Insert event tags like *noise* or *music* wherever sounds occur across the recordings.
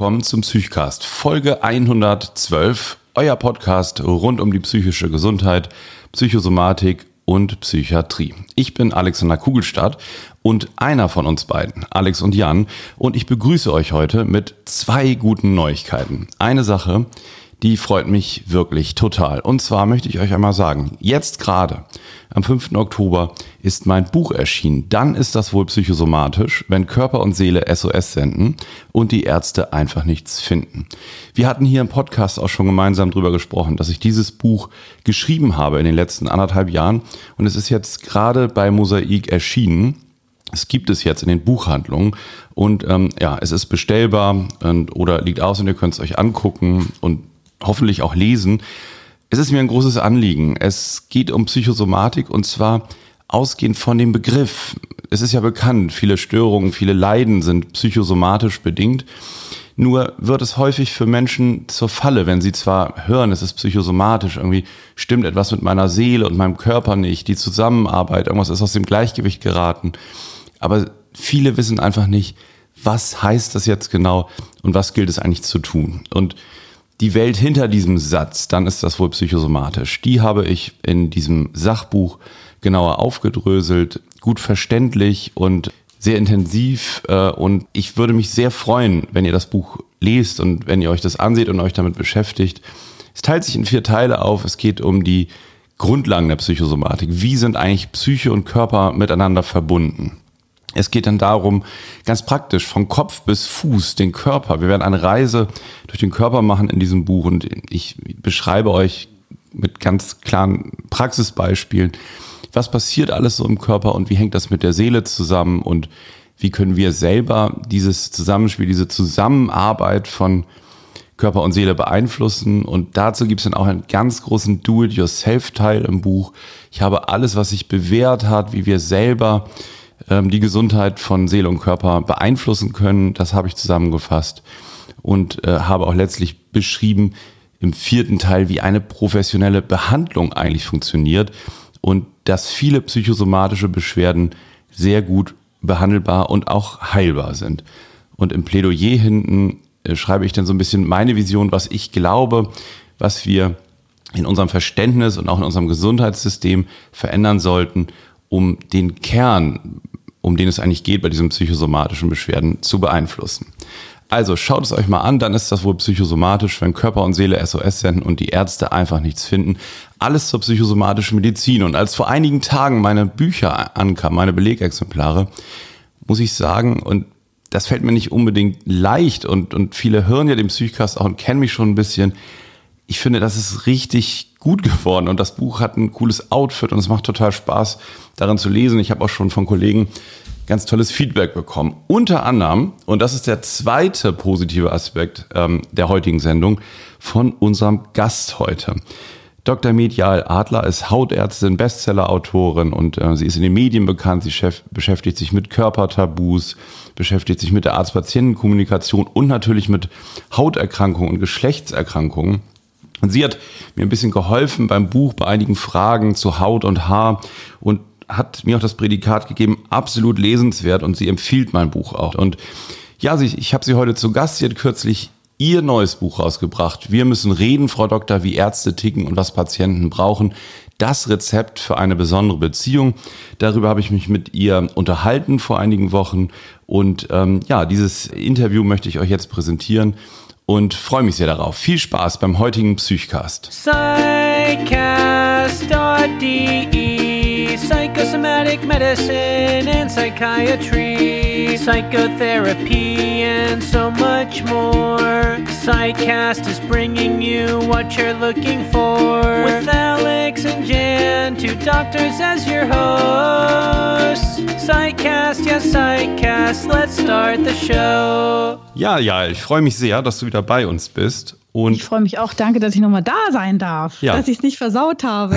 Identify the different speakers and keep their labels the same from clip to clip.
Speaker 1: Willkommen zum Psychcast, Folge 112, euer Podcast rund um die psychische Gesundheit, Psychosomatik und Psychiatrie. Ich bin Alexander Kugelstadt und einer von uns beiden, Alex und Jan, und ich begrüße euch heute mit zwei guten Neuigkeiten. Eine Sache, die freut mich wirklich total. Und zwar möchte ich euch einmal sagen, jetzt gerade am 5. Oktober ist mein Buch erschienen. Dann ist das wohl psychosomatisch, wenn Körper und Seele SOS senden und die Ärzte einfach nichts finden. Wir hatten hier im Podcast auch schon gemeinsam drüber gesprochen, dass ich dieses Buch geschrieben habe in den letzten anderthalb Jahren und es ist jetzt gerade bei Mosaik erschienen. Es gibt es jetzt in den Buchhandlungen und ähm, ja, es ist bestellbar und, oder liegt aus und ihr könnt es euch angucken und hoffentlich auch lesen. Es ist mir ein großes Anliegen. Es geht um Psychosomatik und zwar ausgehend von dem Begriff. Es ist ja bekannt, viele Störungen, viele Leiden sind psychosomatisch bedingt. Nur wird es häufig für Menschen zur Falle, wenn sie zwar hören, es ist psychosomatisch, irgendwie stimmt etwas mit meiner Seele und meinem Körper nicht, die Zusammenarbeit, irgendwas ist aus dem Gleichgewicht geraten. Aber viele wissen einfach nicht, was heißt das jetzt genau und was gilt es eigentlich zu tun. Und die Welt hinter diesem Satz, dann ist das wohl psychosomatisch. Die habe ich in diesem Sachbuch genauer aufgedröselt, gut verständlich und sehr intensiv. Äh, und ich würde mich sehr freuen, wenn ihr das Buch lest und wenn ihr euch das anseht und euch damit beschäftigt. Es teilt sich in vier Teile auf. Es geht um die Grundlagen der Psychosomatik. Wie sind eigentlich Psyche und Körper miteinander verbunden? Es geht dann darum, ganz praktisch, von Kopf bis Fuß, den Körper. Wir werden eine Reise durch den Körper machen in diesem Buch und ich beschreibe euch mit ganz klaren Praxisbeispielen, was passiert alles so im Körper und wie hängt das mit der Seele zusammen und wie können wir selber dieses Zusammenspiel, diese Zusammenarbeit von Körper und Seele beeinflussen. Und dazu gibt es dann auch einen ganz großen Do-it-yourself-Teil im Buch. Ich habe alles, was sich bewährt hat, wie wir selber ähm, die Gesundheit von Seele und Körper beeinflussen können. Das habe ich zusammengefasst und äh, habe auch letztlich beschrieben im vierten Teil, wie eine professionelle Behandlung eigentlich funktioniert und dass viele psychosomatische Beschwerden sehr gut behandelbar und auch heilbar sind. Und im Plädoyer hinten äh, schreibe ich dann so ein bisschen meine Vision, was ich glaube, was wir in unserem Verständnis und auch in unserem Gesundheitssystem verändern sollten, um den Kern um den es eigentlich geht bei diesen psychosomatischen Beschwerden, zu beeinflussen. Also schaut es euch mal an, dann ist das wohl psychosomatisch, wenn Körper und Seele SOS senden und die Ärzte einfach nichts finden. Alles zur psychosomatischen Medizin. Und als vor einigen Tagen meine Bücher ankamen, meine Belegexemplare, muss ich sagen, und das fällt mir nicht unbedingt leicht und, und viele hören ja den Psychcast auch und kennen mich schon ein bisschen. Ich finde, das ist richtig gut geworden und das Buch hat ein cooles Outfit und es macht total Spaß, darin zu lesen. Ich habe auch schon von Kollegen ganz tolles Feedback bekommen. Unter anderem, und das ist der zweite positive Aspekt ähm, der heutigen Sendung, von unserem Gast heute. Dr. Medial Adler ist Hautärztin, Bestsellerautorin und äh, sie ist in den Medien bekannt. Sie beschäftigt sich mit Körpertabus, beschäftigt sich mit der Arzt-Patienten-Kommunikation und natürlich mit Hauterkrankungen und Geschlechtserkrankungen. Und sie hat mir ein bisschen geholfen beim Buch bei einigen Fragen zu Haut und Haar und hat mir auch das Prädikat gegeben, absolut lesenswert und sie empfiehlt mein Buch auch. Und ja, ich, ich habe sie heute zu Gast. Sie hat kürzlich ihr neues Buch rausgebracht. Wir müssen reden, Frau Doktor, wie Ärzte ticken und was Patienten brauchen. Das Rezept für eine besondere Beziehung. Darüber habe ich mich mit ihr unterhalten vor einigen Wochen. Und ähm, ja, dieses Interview möchte ich euch jetzt präsentieren und freue mich sehr darauf. Viel Spaß beim heutigen Psychcast. Psychcast.de psychosomatic medicine and psychiatry, psychotherapy, and so much more. Psychcast is bringing you what you're looking for. With Alex and Jan, two doctors as your hosts. Psychcast, ja, Psychcast, let's start the show. Ja, ja, ich freue mich sehr, dass du wieder bei uns bist.
Speaker 2: Und ich freue mich auch. Danke, dass ich nochmal da sein darf, ja. dass ich es nicht versaut habe.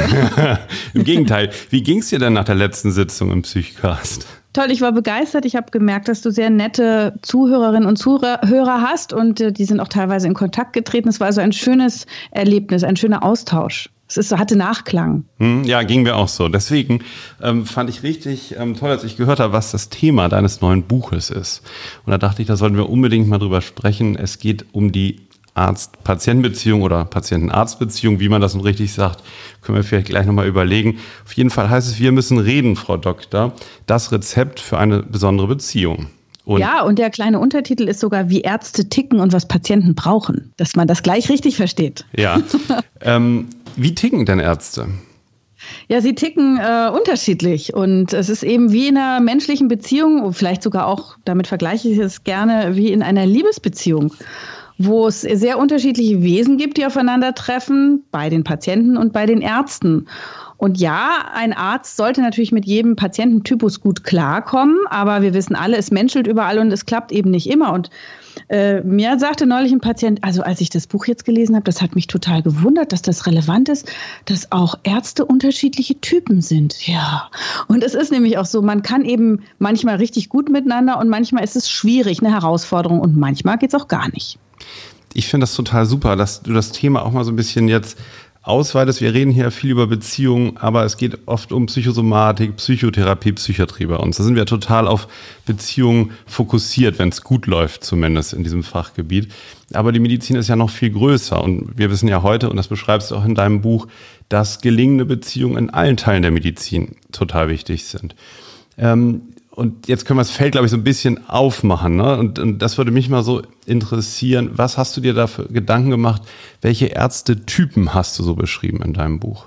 Speaker 2: *laughs*
Speaker 1: Im Gegenteil. Wie ging es dir denn nach der letzten Sitzung im Psychcast?
Speaker 2: Toll, ich war begeistert. Ich habe gemerkt, dass du sehr nette Zuhörerinnen und Zuhörer hast und äh, die sind auch teilweise in Kontakt getreten. Es war also ein schönes Erlebnis, ein schöner Austausch. Es ist, hatte Nachklang.
Speaker 1: Hm, ja, ging mir auch so. Deswegen ähm, fand ich richtig ähm, toll, als ich gehört habe, was das Thema deines neuen Buches ist. Und da dachte ich, da sollten wir unbedingt mal drüber sprechen. Es geht um die Arzt-Patienten-Beziehung oder Patienten-Arzt-Beziehung, wie man das nun richtig sagt, können wir vielleicht gleich nochmal überlegen. Auf jeden Fall heißt es, wir müssen reden, Frau Doktor, das Rezept für eine besondere Beziehung.
Speaker 2: Und ja, und der kleine Untertitel ist sogar, wie Ärzte ticken und was Patienten brauchen, dass man das gleich richtig versteht.
Speaker 1: Ja. *laughs* ähm, wie ticken denn Ärzte?
Speaker 2: Ja, sie ticken äh, unterschiedlich und es ist eben wie in einer menschlichen Beziehung, vielleicht sogar auch, damit vergleiche ich es gerne, wie in einer Liebesbeziehung wo es sehr unterschiedliche Wesen gibt, die aufeinandertreffen, bei den Patienten und bei den Ärzten. Und ja, ein Arzt sollte natürlich mit jedem Patiententypus gut klarkommen, aber wir wissen alle, es menschelt überall und es klappt eben nicht immer. Und äh, mir sagte neulich ein Patient, also als ich das Buch jetzt gelesen habe, das hat mich total gewundert, dass das relevant ist, dass auch Ärzte unterschiedliche Typen sind. Ja. Und es ist nämlich auch so, man kann eben manchmal richtig gut miteinander und manchmal ist es schwierig, eine Herausforderung und manchmal geht es auch gar nicht
Speaker 1: ich finde das total super, dass du das Thema auch mal so ein bisschen jetzt ausweitest. Wir reden hier viel über Beziehungen, aber es geht oft um Psychosomatik, Psychotherapie, Psychiatrie bei uns. Da sind wir total auf Beziehungen fokussiert, wenn es gut läuft, zumindest in diesem Fachgebiet. Aber die Medizin ist ja noch viel größer und wir wissen ja heute, und das beschreibst du auch in deinem Buch, dass gelingende Beziehungen in allen Teilen der Medizin total wichtig sind. Ähm, und jetzt können wir das Feld, glaube ich, so ein bisschen aufmachen. Ne? Und, und das würde mich mal so interessieren. Was hast du dir da für Gedanken gemacht? Welche Ärztetypen hast du so beschrieben in deinem Buch?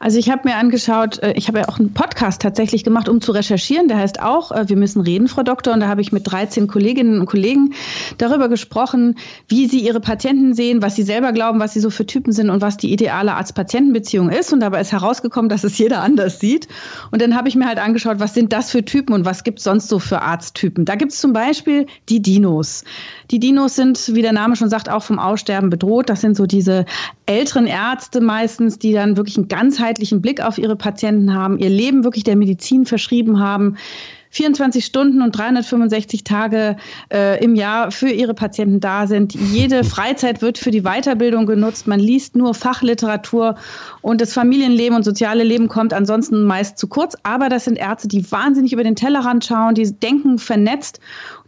Speaker 2: Also ich habe mir angeschaut, äh, ich habe ja auch einen Podcast tatsächlich gemacht, um zu recherchieren. Der heißt auch, äh, wir müssen reden, Frau Doktor. Und da habe ich mit 13 Kolleginnen und Kollegen darüber gesprochen, wie sie ihre Patienten sehen, was sie selber glauben, was sie so für Typen sind und was die ideale Arzt-Patienten-Beziehung ist. Und dabei ist herausgekommen, dass es jeder anders sieht. Und dann habe ich mir halt angeschaut, was sind das für Typen und was gibt es sonst so für Arzttypen. Da gibt es zum Beispiel die Dinos. Die Dinos sind, wie der Name schon sagt, auch vom Aussterben bedroht. Das sind so diese älteren Ärzte meistens, die dann wirklich einen ganzheitlichen Blick auf ihre Patienten haben, ihr Leben wirklich der Medizin verschrieben haben. 24 Stunden und 365 Tage äh, im Jahr für ihre Patienten da sind. Jede *laughs* Freizeit wird für die Weiterbildung genutzt. Man liest nur Fachliteratur und das Familienleben und soziale Leben kommt ansonsten meist zu kurz. Aber das sind Ärzte, die wahnsinnig über den Tellerrand schauen, die denken vernetzt,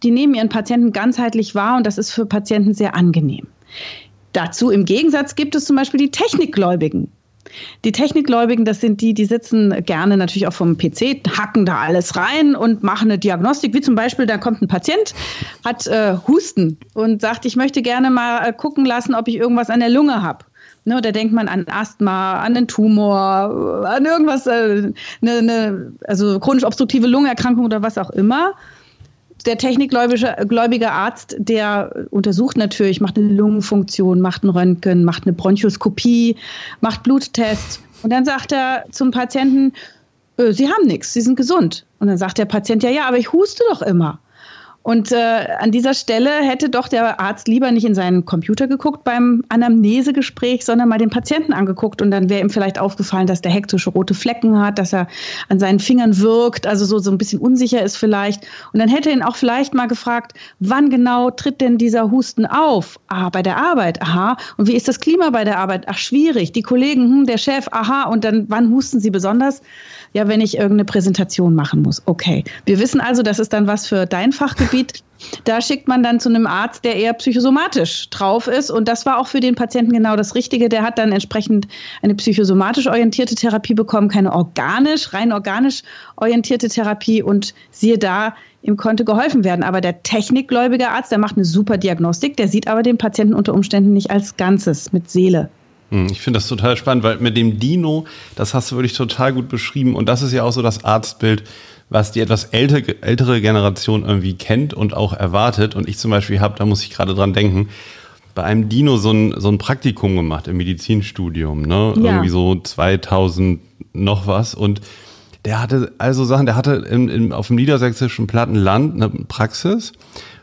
Speaker 2: die nehmen ihren Patienten ganzheitlich wahr und das ist für Patienten sehr angenehm. Dazu im Gegensatz gibt es zum Beispiel die Technikgläubigen. Die Technikgläubigen, das sind die, die sitzen gerne natürlich auch vom PC, hacken da alles rein und machen eine Diagnostik, wie zum Beispiel, da kommt ein Patient, hat äh, Husten und sagt, ich möchte gerne mal äh, gucken lassen, ob ich irgendwas an der Lunge habe. Ne, da denkt man an Asthma, an einen Tumor, an irgendwas, äh, eine, eine, also chronisch obstruktive Lungenerkrankung oder was auch immer der technikgläubige Arzt, der untersucht natürlich, macht eine Lungenfunktion, macht ein Röntgen, macht eine Bronchoskopie, macht Bluttest. Und dann sagt er zum Patienten, äh, Sie haben nichts, Sie sind gesund. Und dann sagt der Patient, ja, ja, aber ich huste doch immer. Und äh, an dieser Stelle hätte doch der Arzt lieber nicht in seinen Computer geguckt beim Anamnesegespräch, sondern mal den Patienten angeguckt. Und dann wäre ihm vielleicht aufgefallen, dass der hektische rote Flecken hat, dass er an seinen Fingern wirkt, also so, so ein bisschen unsicher ist vielleicht. Und dann hätte er ihn auch vielleicht mal gefragt, wann genau tritt denn dieser Husten auf? Ah, bei der Arbeit, aha. Und wie ist das Klima bei der Arbeit? Ach, schwierig. Die Kollegen, hm, der Chef, aha. Und dann, wann husten sie besonders? Ja, wenn ich irgendeine Präsentation machen muss. Okay. Wir wissen also, das ist dann was für dein Fachgebiet. Da schickt man dann zu einem Arzt, der eher psychosomatisch drauf ist. Und das war auch für den Patienten genau das Richtige. Der hat dann entsprechend eine psychosomatisch orientierte Therapie bekommen, keine organisch, rein organisch orientierte Therapie. Und siehe da, ihm konnte geholfen werden. Aber der technikgläubige Arzt, der macht eine super Diagnostik, der sieht aber den Patienten unter Umständen nicht als Ganzes mit Seele.
Speaker 1: Hm, ich finde das total spannend, weil mit dem Dino, das hast du wirklich total gut beschrieben. Und das ist ja auch so das Arztbild, was die etwas ältere, ältere Generation irgendwie kennt und auch erwartet. Und ich zum Beispiel habe, da muss ich gerade dran denken, bei einem Dino so ein, so ein Praktikum gemacht im Medizinstudium, ne? Ja. Irgendwie so 2000 noch was. Und der hatte also Sachen, der hatte in, in, auf dem niedersächsischen Plattenland eine Praxis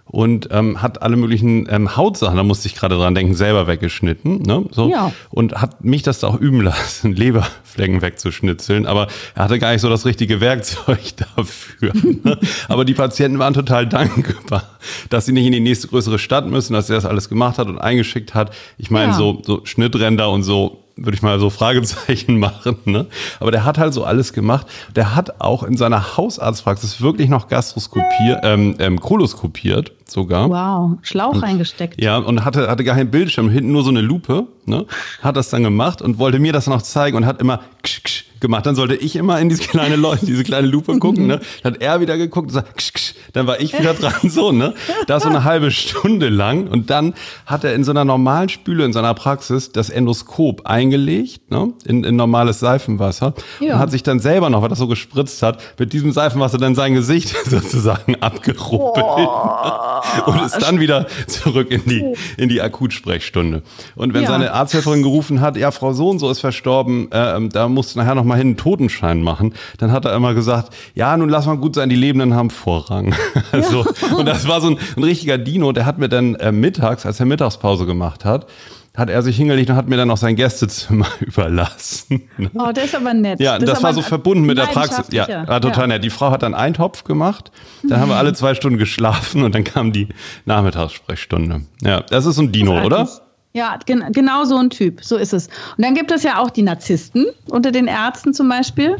Speaker 1: und ähm, hat alle möglichen ähm, Hautsachen, da musste ich gerade dran denken, selber weggeschnitten. Ne? So. Ja. Und hat mich das da auch üben lassen, *laughs* Leberflecken wegzuschnitzeln. Aber er hatte gar nicht so das richtige Werkzeug *laughs* dafür. Ne? Aber die Patienten waren total *laughs* dankbar, dass sie nicht in die nächste größere Stadt müssen, dass er das alles gemacht hat und eingeschickt hat. Ich meine, ja. so, so Schnittränder und so würde ich mal so Fragezeichen *laughs* machen. Ne? Aber der hat halt so alles gemacht. Der hat auch in seiner Hausarztpraxis wirklich noch Gastroskopiert, ähm, ähm, Koloskopiert sogar.
Speaker 2: Wow, Schlauch und, reingesteckt.
Speaker 1: Ja, und hatte, hatte gar keinen Bildschirm, hinten nur so eine Lupe. Ne? Hat das dann gemacht und wollte mir das noch zeigen und hat immer ksch, ksch, gemacht. Dann sollte ich immer in diese kleine Leute, diese kleine Lupe *laughs* gucken. Ne? Dann hat er wieder geguckt und sagt, ksch, ksch. dann war ich wieder *laughs* dran. So, ne? Das so eine halbe Stunde lang. Und dann hat er in so einer normalen Spüle in seiner Praxis das Endoskop eingelegt, ne? in, in normales Seifenwasser. Ja. Und hat sich dann selber noch, weil das so gespritzt hat, mit diesem Seifenwasser dann sein Gesicht *laughs* sozusagen abgerubbelt. Oh. *laughs* Und ist dann wieder zurück in die, in die Akutsprechstunde. Und wenn ja. seine Arzthelferin gerufen hat, ja, Frau Sohn so ist verstorben, äh, da musst du nachher noch mal hin einen Totenschein machen, dann hat er immer gesagt, ja, nun lass mal gut sein, die Lebenden haben Vorrang. *laughs* also, ja. Und das war so ein, ein richtiger Dino, der hat mir dann äh, mittags, als er Mittagspause gemacht hat, hat er sich hingelegt und hat mir dann auch sein Gästezimmer *laughs* überlassen.
Speaker 2: Oh, das ist aber nett.
Speaker 1: Ja, das, das war so verbunden mit der Praxis. Ja, war total ja. nett. Die Frau hat dann einen Topf gemacht, dann haben wir alle zwei Stunden geschlafen und dann kam die Nachmittagssprechstunde. Ja, das ist so ein Dino, oder?
Speaker 2: Ja, gen genau so ein Typ, so ist es. Und dann gibt es ja auch die Narzissten unter den Ärzten zum Beispiel.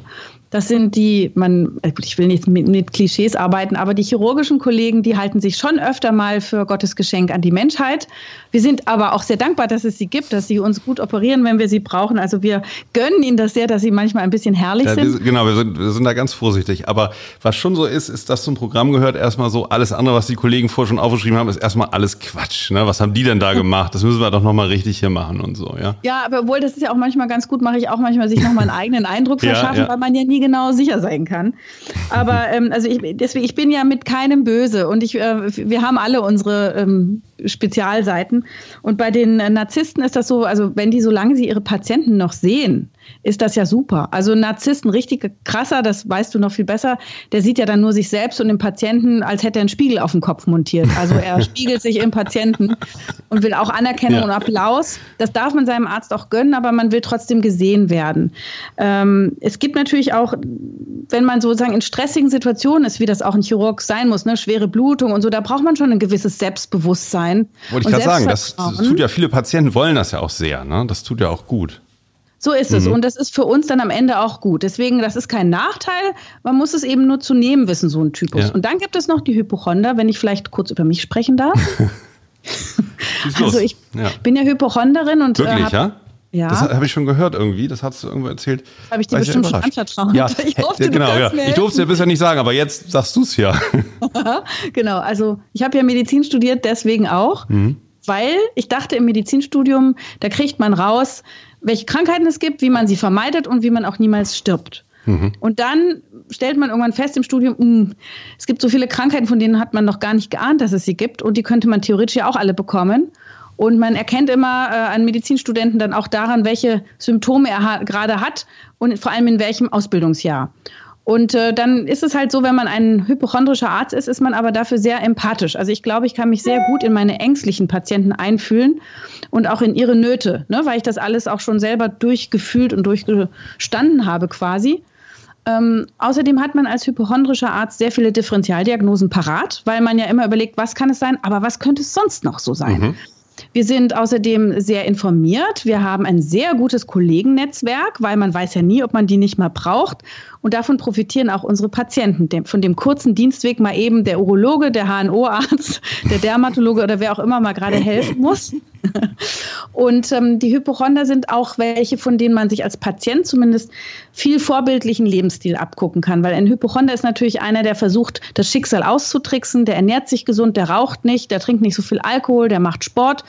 Speaker 2: Das sind die, man, äh, ich will nicht mit, mit, Klischees arbeiten, aber die chirurgischen Kollegen, die halten sich schon öfter mal für Gottes Geschenk an die Menschheit. Wir sind aber auch sehr dankbar, dass es sie gibt, dass sie uns gut operieren, wenn wir sie brauchen. Also wir gönnen ihnen das sehr, dass sie manchmal ein bisschen herrlich ja, sind.
Speaker 1: Wir, genau, wir sind, wir sind da ganz vorsichtig. Aber was schon so ist, ist, dass zum Programm gehört erstmal so, alles andere, was die Kollegen vorher schon aufgeschrieben haben, ist erstmal alles Quatsch. Ne? Was haben die denn da *laughs* gemacht? Das müssen wir doch nochmal richtig hier machen und so, ja.
Speaker 2: Ja, aber obwohl das ist ja auch manchmal ganz gut, mache ich auch manchmal sich nochmal einen eigenen Eindruck *laughs* verschaffen, ja, ja. weil man ja nie genau sicher sein kann. Aber *laughs* ähm, also ich, deswegen, ich bin ja mit keinem böse und ich, äh, wir haben alle unsere ähm, Spezialseiten. Und bei den Narzissten ist das so, also wenn die, solange sie ihre Patienten noch sehen, ist das ja super. Also ein Narzisst, ein richtig krasser, das weißt du noch viel besser, der sieht ja dann nur sich selbst und den Patienten, als hätte er einen Spiegel auf dem Kopf montiert. Also er *laughs* spiegelt sich im Patienten und will auch Anerkennung ja. und Applaus. Das darf man seinem Arzt auch gönnen, aber man will trotzdem gesehen werden. Ähm, es gibt natürlich auch, wenn man sozusagen in stressigen Situationen ist, wie das auch ein Chirurg sein muss, ne, schwere Blutung und so, da braucht man schon ein gewisses Selbstbewusstsein.
Speaker 1: Wollte ich gerade sagen, das, das tut ja, viele Patienten wollen das ja auch sehr, ne? Das tut ja auch gut.
Speaker 2: So ist mhm. es. Und das ist für uns dann am Ende auch gut. Deswegen, das ist kein Nachteil. Man muss es eben nur zu nehmen wissen, so ein Typus. Ja. Und dann gibt es noch die Hypochonder, wenn ich vielleicht kurz über mich sprechen darf. *laughs* *laughs* also ich ja. bin ja Hypochonderin und.
Speaker 1: Wirklich, äh, ja? Ja. Das habe ich schon gehört irgendwie. Das hast du irgendwo erzählt.
Speaker 2: Habe ich dir bestimmt schon anvertraut. *laughs*
Speaker 1: Ja, ich durfte, genau. Ja. Ich durfte es ja bisher nicht sagen, aber jetzt sagst du es ja. *laughs*
Speaker 2: genau. Also ich habe ja Medizin studiert, deswegen auch. Mhm. Weil ich dachte im Medizinstudium, da kriegt man raus, welche Krankheiten es gibt, wie man sie vermeidet und wie man auch niemals stirbt. Mhm. Und dann stellt man irgendwann fest im Studium, mh, hm, es gibt so viele Krankheiten, von denen hat man noch gar nicht geahnt, dass es sie gibt und die könnte man theoretisch ja auch alle bekommen. Und man erkennt immer äh, an Medizinstudenten dann auch daran, welche Symptome er ha gerade hat und vor allem in welchem Ausbildungsjahr. Und äh, dann ist es halt so, wenn man ein hypochondrischer Arzt ist, ist man aber dafür sehr empathisch. Also ich glaube, ich kann mich sehr gut in meine ängstlichen Patienten einfühlen und auch in ihre Nöte, ne, weil ich das alles auch schon selber durchgefühlt und durchgestanden habe quasi. Ähm, außerdem hat man als hypochondrischer Arzt sehr viele Differentialdiagnosen parat, weil man ja immer überlegt, was kann es sein, aber was könnte es sonst noch so sein? Mhm. Wir sind außerdem sehr informiert. Wir haben ein sehr gutes Kollegennetzwerk, weil man weiß ja nie, ob man die nicht mal braucht. Und davon profitieren auch unsere Patienten. Von dem kurzen Dienstweg mal eben der Urologe, der HNO-Arzt, *laughs* der Dermatologe oder wer auch immer mal gerade helfen muss. *laughs* Und ähm, die Hypochonder sind auch welche, von denen man sich als Patient zumindest viel vorbildlichen Lebensstil abgucken kann. Weil ein Hypochonder ist natürlich einer, der versucht, das Schicksal auszutricksen, der ernährt sich gesund, der raucht nicht, der trinkt nicht so viel Alkohol, der macht Sport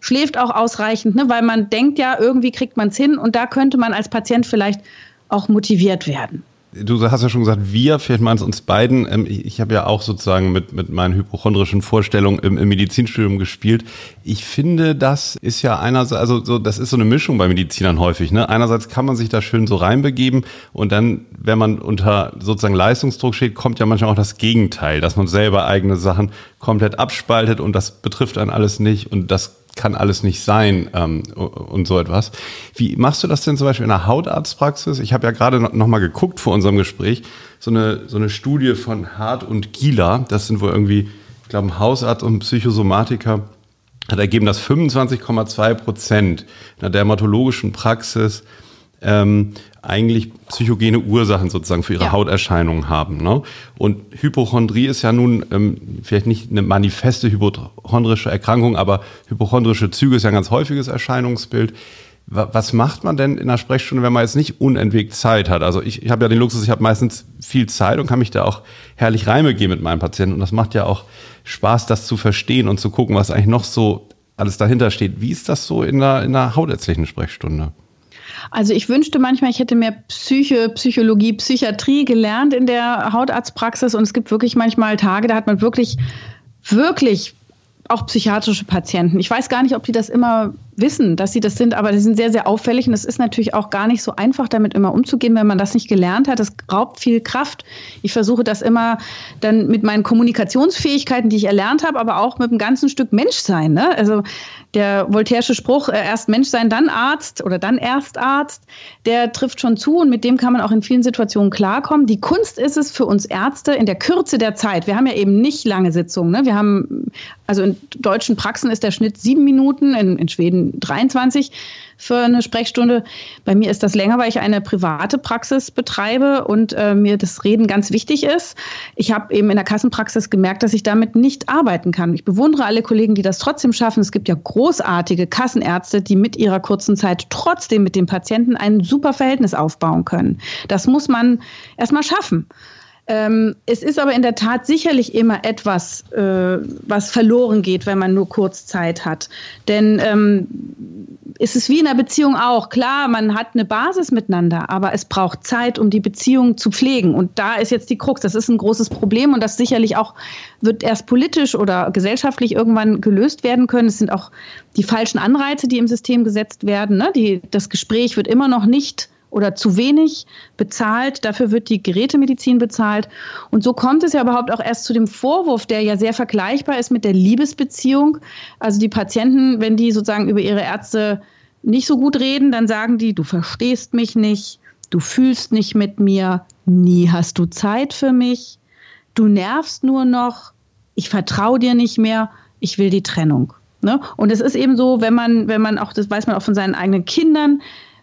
Speaker 2: schläft auch ausreichend, ne? weil man denkt ja, irgendwie kriegt man es hin und da könnte man als Patient vielleicht auch motiviert werden
Speaker 1: du hast ja schon gesagt, wir, vielleicht meinst uns beiden. Ähm, ich habe ja auch sozusagen mit, mit meinen hypochondrischen Vorstellungen im, im, Medizinstudium gespielt. Ich finde, das ist ja einerseits, also so, das ist so eine Mischung bei Medizinern häufig. Ne? Einerseits kann man sich da schön so reinbegeben und dann, wenn man unter sozusagen Leistungsdruck steht, kommt ja manchmal auch das Gegenteil, dass man selber eigene Sachen komplett abspaltet und das betrifft einen alles nicht und das kann alles nicht sein ähm, und so etwas. Wie machst du das denn zum Beispiel in der Hautarztpraxis? Ich habe ja gerade noch, mal geguckt vor unserem Gespräch, so eine, so eine Studie von Hart und Gieler, das sind wohl irgendwie, ich glaube, ein Hausarzt und Psychosomatiker, hat ergeben, dass 25,2 Prozent der dermatologischen Praxis ähm, eigentlich psychogene Ursachen sozusagen für ihre ja. Hauterscheinungen haben. Ne? Und Hypochondrie ist ja nun ähm, vielleicht nicht eine manifeste hypochondrische Erkrankung, aber hypochondrische Züge ist ja ein ganz häufiges Erscheinungsbild. Was macht man denn in einer Sprechstunde, wenn man jetzt nicht unentwegt Zeit hat? Also ich, ich habe ja den Luxus, ich habe meistens viel Zeit und kann mich da auch herrlich Reime gehen mit meinen Patienten. Und das macht ja auch Spaß, das zu verstehen und zu gucken, was eigentlich noch so alles dahinter steht. Wie ist das so in einer, in einer hautärztlichen Sprechstunde?
Speaker 2: Also ich wünschte manchmal, ich hätte mehr Psyche, Psychologie, Psychiatrie gelernt in der Hautarztpraxis und es gibt wirklich manchmal Tage, da hat man wirklich, wirklich auch psychiatrische Patienten. Ich weiß gar nicht, ob die das immer wissen, dass sie das sind, aber die sind sehr, sehr auffällig und es ist natürlich auch gar nicht so einfach, damit immer umzugehen, wenn man das nicht gelernt hat. Das raubt viel Kraft. Ich versuche das immer dann mit meinen Kommunikationsfähigkeiten, die ich erlernt habe, aber auch mit einem ganzen Stück Menschsein. Ne? Also der voltairesche Spruch, äh, erst Mensch sein, dann Arzt oder dann erst Arzt, der trifft schon zu und mit dem kann man auch in vielen Situationen klarkommen. Die Kunst ist es für uns Ärzte in der Kürze der Zeit. Wir haben ja eben nicht lange Sitzungen. Ne? Wir haben, also in deutschen Praxen ist der Schnitt sieben Minuten, in, in Schweden 23 für eine Sprechstunde. Bei mir ist das länger, weil ich eine private Praxis betreibe und äh, mir das Reden ganz wichtig ist. Ich habe eben in der Kassenpraxis gemerkt, dass ich damit nicht arbeiten kann. Ich bewundere alle Kollegen, die das trotzdem schaffen. Es gibt ja großartige Kassenärzte, die mit ihrer kurzen Zeit trotzdem mit dem Patienten ein super Verhältnis aufbauen können. Das muss man erstmal schaffen. Ähm, es ist aber in der Tat sicherlich immer etwas, äh, was verloren geht, wenn man nur kurz Zeit hat. Denn ähm, es ist wie in einer Beziehung auch. Klar, man hat eine Basis miteinander, aber es braucht Zeit, um die Beziehung zu pflegen. Und da ist jetzt die Krux. Das ist ein großes Problem und das sicherlich auch wird erst politisch oder gesellschaftlich irgendwann gelöst werden können. Es sind auch die falschen Anreize, die im System gesetzt werden. Ne? Die, das Gespräch wird immer noch nicht oder zu wenig bezahlt. Dafür wird die Gerätemedizin bezahlt. Und so kommt es ja überhaupt auch erst zu dem Vorwurf, der ja sehr vergleichbar ist mit der Liebesbeziehung. Also die Patienten, wenn die sozusagen über ihre Ärzte nicht so gut reden, dann sagen die, du verstehst mich nicht, du fühlst nicht mit mir, nie hast du Zeit für mich, du nervst nur noch, ich vertraue dir nicht mehr, ich will die Trennung. Ne? Und es ist eben so, wenn man, wenn man auch, das weiß man auch von seinen eigenen Kindern,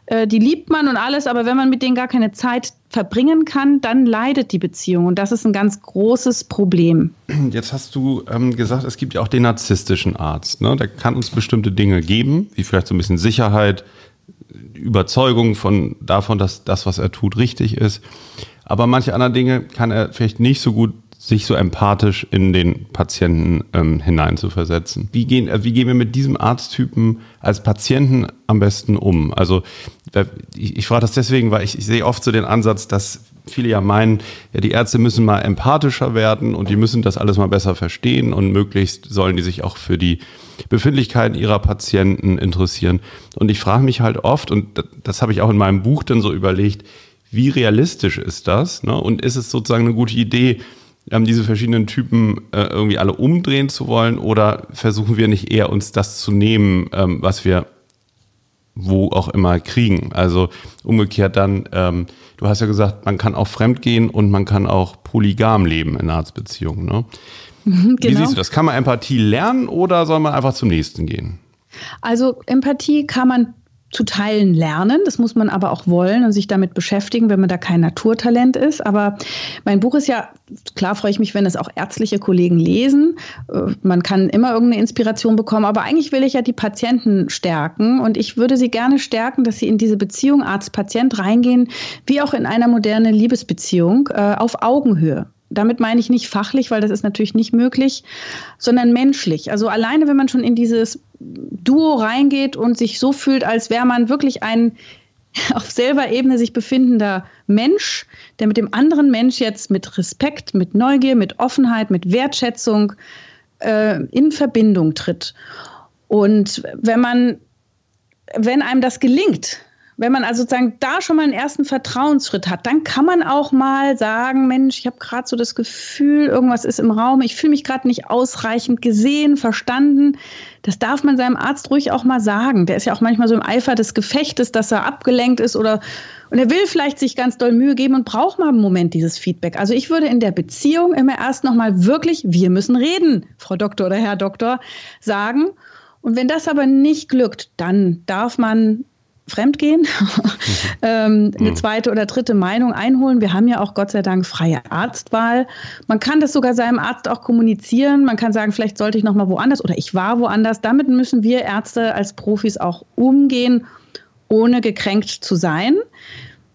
Speaker 2: äh, die liebt man und alles, aber wenn man mit denen gar keine Zeit verbringen kann, dann leidet die Beziehung. Und das ist ein ganz großes Problem.
Speaker 1: Jetzt hast du ähm, gesagt, es gibt ja auch den narzisstischen Arzt. Ne? Der kann uns bestimmte Dinge geben, wie vielleicht so ein bisschen Sicherheit, Überzeugung von, davon, dass das, was er tut, richtig ist. Aber manche andere Dinge kann er vielleicht nicht so gut sich so empathisch in den Patienten ähm, hineinzuversetzen. Wie gehen, äh, wie gehen wir mit diesem Arzttypen als Patienten am besten um? Also ich, ich frage das deswegen, weil ich, ich sehe oft so den Ansatz, dass viele ja meinen, ja, die Ärzte müssen mal empathischer werden und die müssen das alles mal besser verstehen und möglichst sollen die sich auch für die Befindlichkeiten ihrer Patienten interessieren. Und ich frage mich halt oft, und das, das habe ich auch in meinem Buch dann so überlegt, wie realistisch ist das? Ne? Und ist es sozusagen eine gute Idee, ähm, diese verschiedenen Typen äh, irgendwie alle umdrehen zu wollen oder versuchen wir nicht eher uns das zu nehmen, ähm, was wir wo auch immer kriegen? Also umgekehrt dann, ähm, du hast ja gesagt, man kann auch fremd gehen und man kann auch polygam leben in Arztbeziehungen. Ne? Genau. Wie siehst du das? Kann man Empathie lernen oder soll man einfach zum nächsten gehen?
Speaker 2: Also Empathie kann man zu Teilen lernen. Das muss man aber auch wollen und sich damit beschäftigen, wenn man da kein Naturtalent ist. Aber mein Buch ist ja, klar freue ich mich, wenn es auch ärztliche Kollegen lesen. Äh, man kann immer irgendeine Inspiration bekommen, aber eigentlich will ich ja die Patienten stärken und ich würde sie gerne stärken, dass sie in diese Beziehung Arzt-Patient reingehen, wie auch in einer modernen Liebesbeziehung äh, auf Augenhöhe. Damit meine ich nicht fachlich, weil das ist natürlich nicht möglich, sondern menschlich. Also alleine, wenn man schon in dieses Duo reingeht und sich so fühlt, als wäre man wirklich ein *laughs* auf selber Ebene sich befindender Mensch, der mit dem anderen Mensch jetzt mit Respekt, mit Neugier, mit Offenheit, mit Wertschätzung äh, in Verbindung tritt. Und wenn man, wenn einem das gelingt, wenn man also sozusagen da schon mal einen ersten Vertrauensschritt hat, dann kann man auch mal sagen, Mensch, ich habe gerade so das Gefühl, irgendwas ist im Raum, ich fühle mich gerade nicht ausreichend gesehen, verstanden. Das darf man seinem Arzt ruhig auch mal sagen. Der ist ja auch manchmal so im Eifer des Gefechtes, dass er abgelenkt ist oder und er will vielleicht sich ganz doll Mühe geben und braucht mal einen Moment dieses Feedback. Also ich würde in der Beziehung immer erst noch mal wirklich, wir müssen reden, Frau Doktor oder Herr Doktor, sagen Und wenn das aber nicht glückt, dann darf man fremdgehen, *laughs* ähm, eine mhm. zweite oder dritte Meinung einholen. Wir haben ja auch Gott sei Dank freie Arztwahl. Man kann das sogar seinem Arzt auch kommunizieren. Man kann sagen, vielleicht sollte ich noch mal woanders oder ich war woanders. Damit müssen wir Ärzte als Profis auch umgehen, ohne gekränkt zu sein.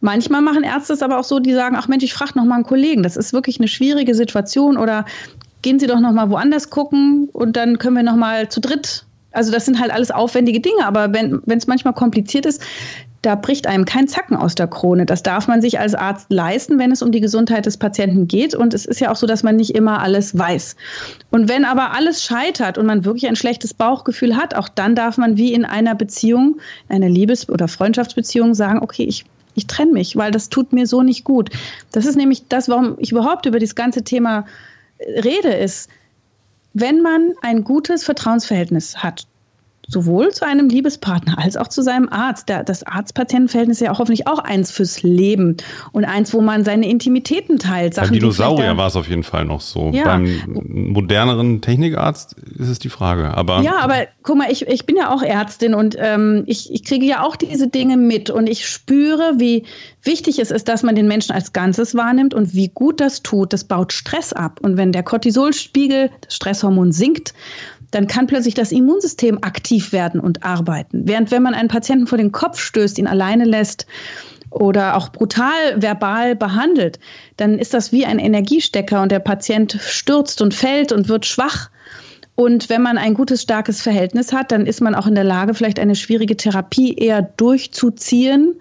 Speaker 2: Manchmal machen Ärzte es aber auch so, die sagen, ach Mensch, ich frage noch mal einen Kollegen. Das ist wirklich eine schwierige Situation oder gehen Sie doch noch mal woanders gucken und dann können wir noch mal zu dritt also das sind halt alles aufwendige Dinge, aber wenn es manchmal kompliziert ist, da bricht einem kein Zacken aus der Krone. Das darf man sich als Arzt leisten, wenn es um die Gesundheit des Patienten geht. Und es ist ja auch so, dass man nicht immer alles weiß. Und wenn aber alles scheitert und man wirklich ein schlechtes Bauchgefühl hat, auch dann darf man wie in einer Beziehung, einer Liebes- oder Freundschaftsbeziehung sagen, okay, ich ich trenne mich, weil das tut mir so nicht gut. Das ist nämlich das, warum ich überhaupt über das ganze Thema rede, ist, wenn man ein gutes Vertrauensverhältnis hat, sowohl zu einem Liebespartner als auch zu seinem Arzt. Das Arzt-Patienten-Verhältnis ist ja hoffentlich auch eins fürs Leben und eins, wo man seine Intimitäten teilt.
Speaker 1: Sachen, Beim Dinosaurier war es auf jeden Fall noch so. Ja. Beim moderneren Technikarzt ist es die Frage. Aber
Speaker 2: ja, aber guck mal, ich, ich bin ja auch Ärztin und ähm, ich, ich kriege ja auch diese Dinge mit und ich spüre, wie wichtig es ist, dass man den Menschen als Ganzes wahrnimmt und wie gut das tut. Das baut Stress ab. Und wenn der Cortisolspiegel, das Stresshormon sinkt, dann kann plötzlich das Immunsystem aktiv werden und arbeiten. Während wenn man einen Patienten vor den Kopf stößt, ihn alleine lässt oder auch brutal verbal behandelt, dann ist das wie ein Energiestecker und der Patient stürzt und fällt und wird schwach. Und wenn man ein gutes, starkes Verhältnis hat, dann ist man auch in der Lage, vielleicht eine schwierige Therapie eher durchzuziehen,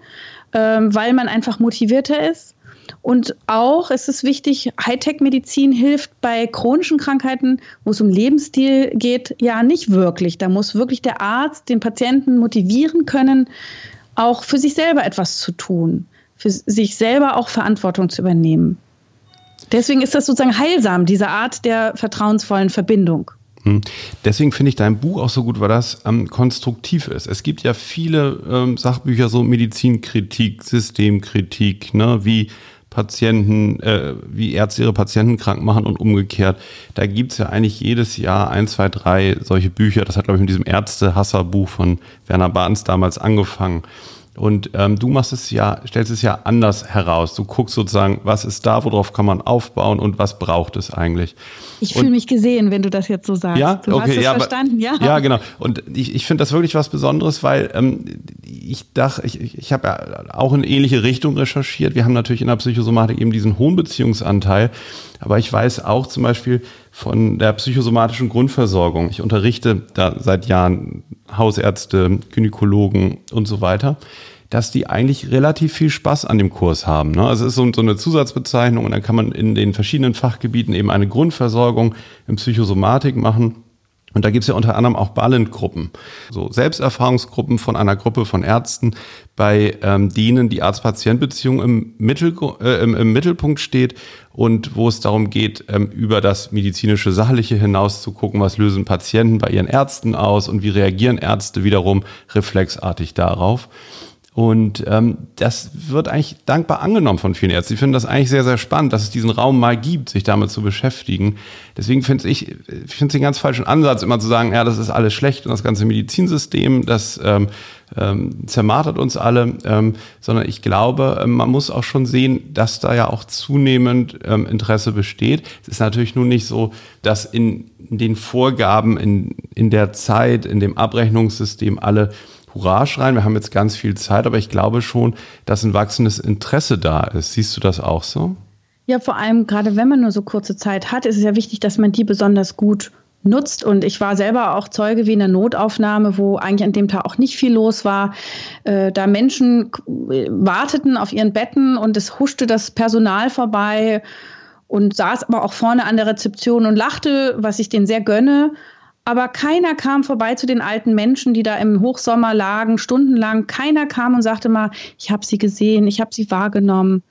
Speaker 2: ähm, weil man einfach motivierter ist und auch ist es wichtig, Hightech-Medizin hilft bei chronischen Krankheiten, wo es um Lebensstil geht, ja nicht wirklich. Da muss wirklich der Arzt den Patienten motivieren können, auch für sich selber etwas zu tun, für sich selber auch Verantwortung zu übernehmen. Deswegen ist das sozusagen heilsam, diese Art der vertrauensvollen Verbindung.
Speaker 1: Hm. Deswegen finde ich dein Buch auch so gut, weil das ähm, konstruktiv ist. Es gibt ja viele ähm, Sachbücher, so Medizinkritik, Systemkritik, ne, wie Patienten, äh, wie Ärzte ihre Patienten krank machen und umgekehrt. Da gibt's ja eigentlich jedes Jahr ein, zwei, drei solche Bücher. Das hat, glaube ich, mit diesem Ärzte-Hasser-Buch von Werner Bartens damals angefangen. Und ähm, du machst es ja, stellst es ja anders heraus. Du guckst sozusagen, was ist da, worauf kann man aufbauen und was braucht es eigentlich.
Speaker 2: Ich fühle mich gesehen, wenn du das jetzt so sagst.
Speaker 1: Ja,
Speaker 2: du
Speaker 1: okay, hast es
Speaker 2: ja, verstanden, ja.
Speaker 1: Ja, genau. Und ich, ich finde das wirklich was Besonderes, weil ähm, ich dachte, ich, ich habe ja auch in ähnliche Richtung recherchiert. Wir haben natürlich in der Psychosomatik eben diesen hohen Beziehungsanteil. Aber ich weiß auch zum Beispiel von der psychosomatischen Grundversorgung. Ich unterrichte da seit Jahren Hausärzte, Gynäkologen und so weiter dass die eigentlich relativ viel Spaß an dem Kurs haben. Ne? Also es ist so, so, eine Zusatzbezeichnung und dann kann man in den verschiedenen Fachgebieten eben eine Grundversorgung in Psychosomatik machen. Und da gibt es ja unter anderem auch Ballentgruppen, so Selbsterfahrungsgruppen von einer Gruppe von Ärzten, bei ähm, denen die Arzt-Patient-Beziehung im, Mittel, äh, im, im, Mittelpunkt steht und wo es darum geht, ähm, über das medizinische Sachliche hinaus zu gucken, was lösen Patienten bei ihren Ärzten aus und wie reagieren Ärzte wiederum reflexartig darauf. Und ähm, das wird eigentlich dankbar angenommen von vielen Ärzten. Sie finden das eigentlich sehr, sehr spannend, dass es diesen Raum mal gibt, sich damit zu beschäftigen. Deswegen finde ich, ich finde es den ganz falschen Ansatz, immer zu sagen, ja, das ist alles schlecht und das ganze Medizinsystem, das ähm, ähm, zermartert uns alle, ähm, sondern ich glaube, ähm, man muss auch schon sehen, dass da ja auch zunehmend ähm, Interesse besteht. Es ist natürlich nun nicht so, dass in, den Vorgaben, in, in der Zeit, in dem Abrechnungssystem alle Hurra schreien. Wir haben jetzt ganz viel Zeit, aber ich glaube schon, dass ein wachsendes Interesse da ist. Siehst du das auch so?
Speaker 2: Ja, vor allem gerade wenn man nur so kurze Zeit hat, ist es ja wichtig, dass man die besonders gut nutzt. Und ich war selber auch Zeuge wie in der Notaufnahme, wo eigentlich an dem Tag auch nicht viel los war. Äh, da Menschen warteten auf ihren Betten und es huschte das Personal vorbei und saß aber auch vorne an der Rezeption und lachte, was ich denen sehr gönne. Aber keiner kam vorbei zu den alten Menschen, die da im Hochsommer lagen, stundenlang. Keiner kam und sagte mal, ich habe sie gesehen, ich habe sie wahrgenommen.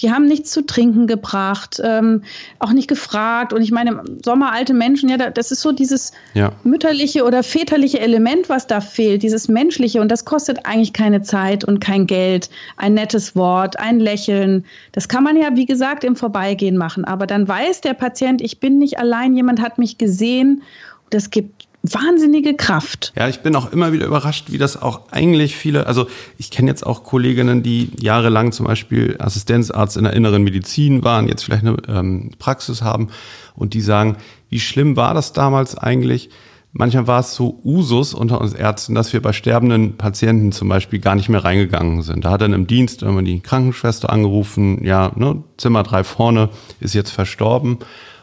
Speaker 2: Die haben nichts zu trinken gebracht, ähm, auch nicht gefragt. Und ich meine, Sommer alte Menschen, ja, das ist so dieses ja. mütterliche oder väterliche Element, was da fehlt, dieses menschliche. Und das kostet eigentlich keine Zeit und kein Geld. Ein nettes Wort, ein Lächeln. Das kann man ja, wie gesagt, im Vorbeigehen machen. Aber dann weiß der Patient, ich bin nicht allein, jemand hat mich gesehen das gibt wahnsinnige Kraft.
Speaker 1: Ja, ich bin auch immer wieder überrascht, wie das auch eigentlich viele, also ich kenne jetzt auch Kolleginnen, die jahrelang zum Beispiel Assistenzarzt in der inneren Medizin waren, jetzt vielleicht eine ähm, Praxis haben und die sagen, wie schlimm war das damals eigentlich? Manchmal war es so Usus unter uns Ärzten, dass wir bei sterbenden Patienten zum Beispiel gar nicht mehr reingegangen sind. Da hat dann im Dienst wenn man die Krankenschwester angerufen, ja, ne, Zimmer drei vorne ist jetzt verstorben.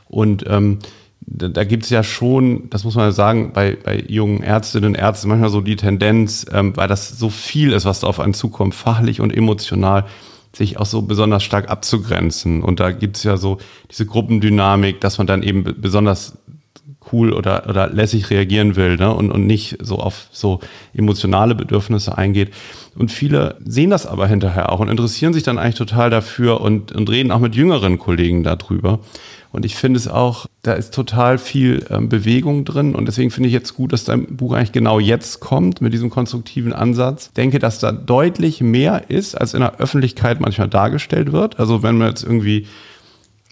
Speaker 1: Und ähm, da, da gibt es ja schon, das muss man ja sagen, bei, bei jungen Ärztinnen und Ärzten manchmal so die Tendenz, ähm, weil das so viel ist, was da auf einen zukommt, fachlich und emotional, sich auch so besonders stark abzugrenzen. Und da gibt es ja so diese Gruppendynamik, dass man dann eben besonders cool oder, oder lässig reagieren will ne? und, und nicht so auf so emotionale Bedürfnisse eingeht. Und viele sehen das aber hinterher auch und interessieren sich dann eigentlich total dafür und, und reden auch mit jüngeren Kollegen darüber. Und ich finde es auch, da ist total viel ähm, Bewegung drin. Und deswegen finde ich jetzt gut, dass dein Buch eigentlich genau jetzt kommt mit diesem konstruktiven Ansatz. Ich denke, dass da deutlich mehr ist, als in der Öffentlichkeit manchmal dargestellt wird. Also wenn man jetzt irgendwie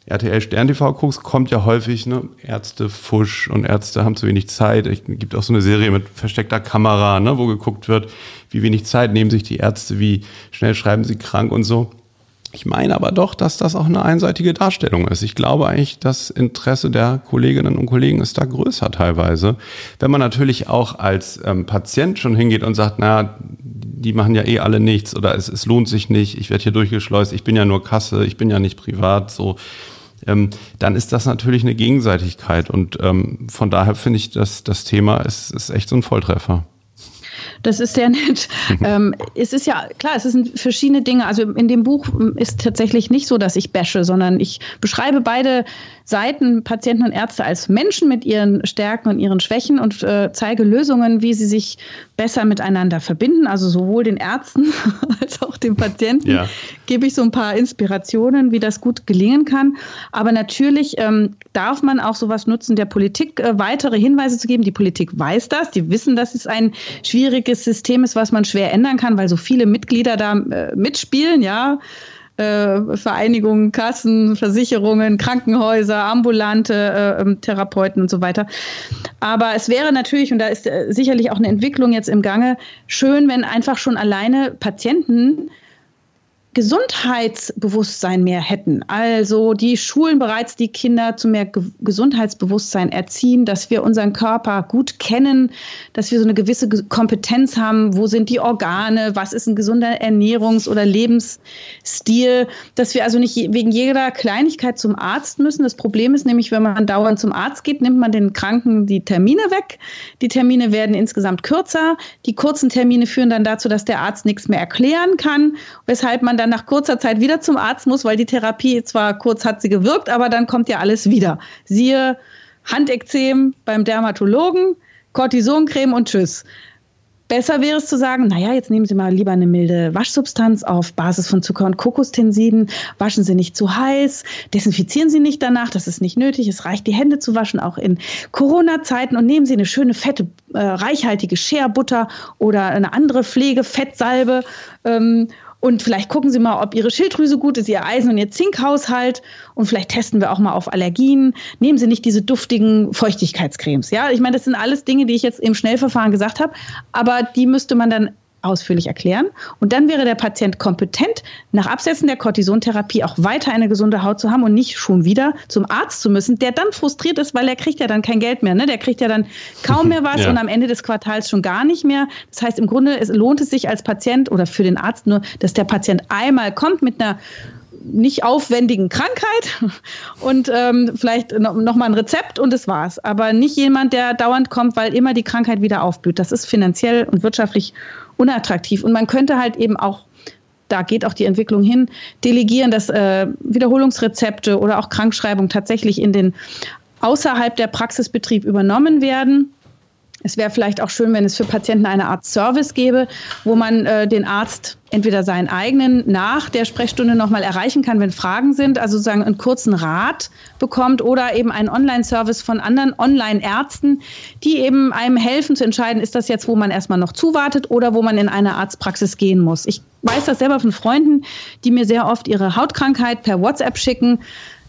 Speaker 1: RTL Stern TV guckst, kommt ja häufig ne, Ärzte fusch und Ärzte haben zu wenig Zeit. Es gibt auch so eine Serie mit versteckter Kamera, ne, wo geguckt wird, wie wenig Zeit nehmen sich die Ärzte, wie schnell schreiben sie krank und so. Ich meine aber doch, dass das auch eine einseitige Darstellung ist. Ich glaube eigentlich, das Interesse der Kolleginnen und Kollegen ist da größer teilweise. Wenn man natürlich auch als ähm, Patient schon hingeht und sagt, naja, die machen ja eh alle nichts oder es, es lohnt sich nicht, ich werde hier durchgeschleust, ich bin ja nur Kasse, ich bin ja nicht privat, so ähm, dann ist das natürlich eine Gegenseitigkeit. Und ähm, von daher finde ich, dass das Thema ist, ist echt so ein Volltreffer.
Speaker 2: Das ist sehr *laughs* nett. ähm, es ist ja klar, es sind verschiedene Dinge. Also in dem Buch ist tatsächlich nicht so, dass ich bashe, sondern ich beschreibe beide Seiten, Patienten und Ärzte, als Menschen mit ihren Stärken und ihren Schwächen und äh, zeige Lösungen, wie sie sich besser miteinander verbinden. Also sowohl den Ärzten *laughs* als auch den Patienten ja. gebe ich so ein paar Inspirationen, wie das gut gelingen kann. Aber natürlich ähm, darf man auch sowas nutzen, der Politik äh, weitere Hinweise zu geben. Die Politik weiß das, die wissen, dass es ein schwieriges System ist, was man schwer ändern kann, weil so viele Mitglieder da äh, mitspielen, ja äh, Vereinigungen, Kassen, Versicherungen, Krankenhäuser, ambulante äh, ähm, Therapeuten und so weiter. Aber es wäre natürlich, und da ist äh, sicherlich auch eine Entwicklung jetzt im Gange, schön, wenn einfach schon alleine Patienten Gesundheitsbewusstsein mehr hätten. Also die Schulen bereits die Kinder zu mehr Ge Gesundheitsbewusstsein erziehen, dass wir unseren Körper gut kennen, dass wir so eine gewisse Kompetenz haben, wo sind die Organe, was ist ein gesunder Ernährungs- oder Lebensstil, dass wir also nicht wegen jeder Kleinigkeit zum Arzt müssen. Das Problem ist nämlich, wenn man dauernd zum Arzt geht, nimmt man den Kranken die Termine weg. Die Termine werden insgesamt kürzer. Die kurzen Termine führen dann dazu, dass der Arzt nichts mehr erklären kann, weshalb man dann dann nach kurzer Zeit wieder zum Arzt muss, weil die Therapie zwar kurz hat sie gewirkt, aber dann kommt ja alles wieder. Siehe Handekzem beim Dermatologen, Cortisoncreme und tschüss. Besser wäre es zu sagen, naja, jetzt nehmen Sie mal lieber eine milde Waschsubstanz auf Basis von Zucker und Kokostensiden, waschen Sie nicht zu heiß, desinfizieren Sie nicht danach, das ist nicht nötig, es reicht, die Hände zu waschen, auch in Corona-Zeiten. Und nehmen Sie eine schöne, fette, äh, reichhaltige Share-Butter oder eine andere Pflegefettsalbe ähm, und vielleicht gucken Sie mal, ob Ihre Schilddrüse gut ist, Ihr Eisen- und Ihr Zinkhaushalt. Und vielleicht testen wir auch mal auf Allergien. Nehmen Sie nicht diese duftigen Feuchtigkeitscremes. Ja, ich meine, das sind alles Dinge, die ich jetzt im Schnellverfahren gesagt habe. Aber die müsste man dann ausführlich erklären. Und dann wäre der Patient kompetent, nach Absetzen der Cortisontherapie auch weiter eine gesunde Haut zu haben und nicht schon wieder zum Arzt zu müssen, der dann frustriert ist, weil er kriegt ja dann kein Geld mehr. Ne? Der kriegt ja dann kaum mehr was *laughs* ja. und am Ende des Quartals schon gar nicht mehr. Das heißt, im Grunde es lohnt es sich als Patient oder für den Arzt nur, dass der Patient einmal kommt mit einer nicht aufwendigen Krankheit *laughs* und ähm, vielleicht noch, noch mal ein Rezept und das war's. Aber nicht jemand, der dauernd kommt, weil immer die Krankheit wieder aufblüht. Das ist finanziell und wirtschaftlich unattraktiv. Und man könnte halt eben auch da geht auch die Entwicklung hin, delegieren, dass äh, Wiederholungsrezepte oder auch Krankschreibung tatsächlich in den außerhalb der Praxisbetrieb übernommen werden. Es wäre vielleicht auch schön, wenn es für Patienten eine Art Service gäbe, wo man äh, den Arzt entweder seinen eigenen nach der Sprechstunde nochmal erreichen kann, wenn Fragen sind, also sozusagen einen kurzen Rat bekommt oder eben einen Online-Service von anderen Online-Ärzten, die eben einem helfen zu entscheiden, ist das jetzt, wo man erstmal noch zuwartet oder wo man in eine Arztpraxis gehen muss. Ich weiß das selber von Freunden, die mir sehr oft ihre Hautkrankheit per WhatsApp schicken.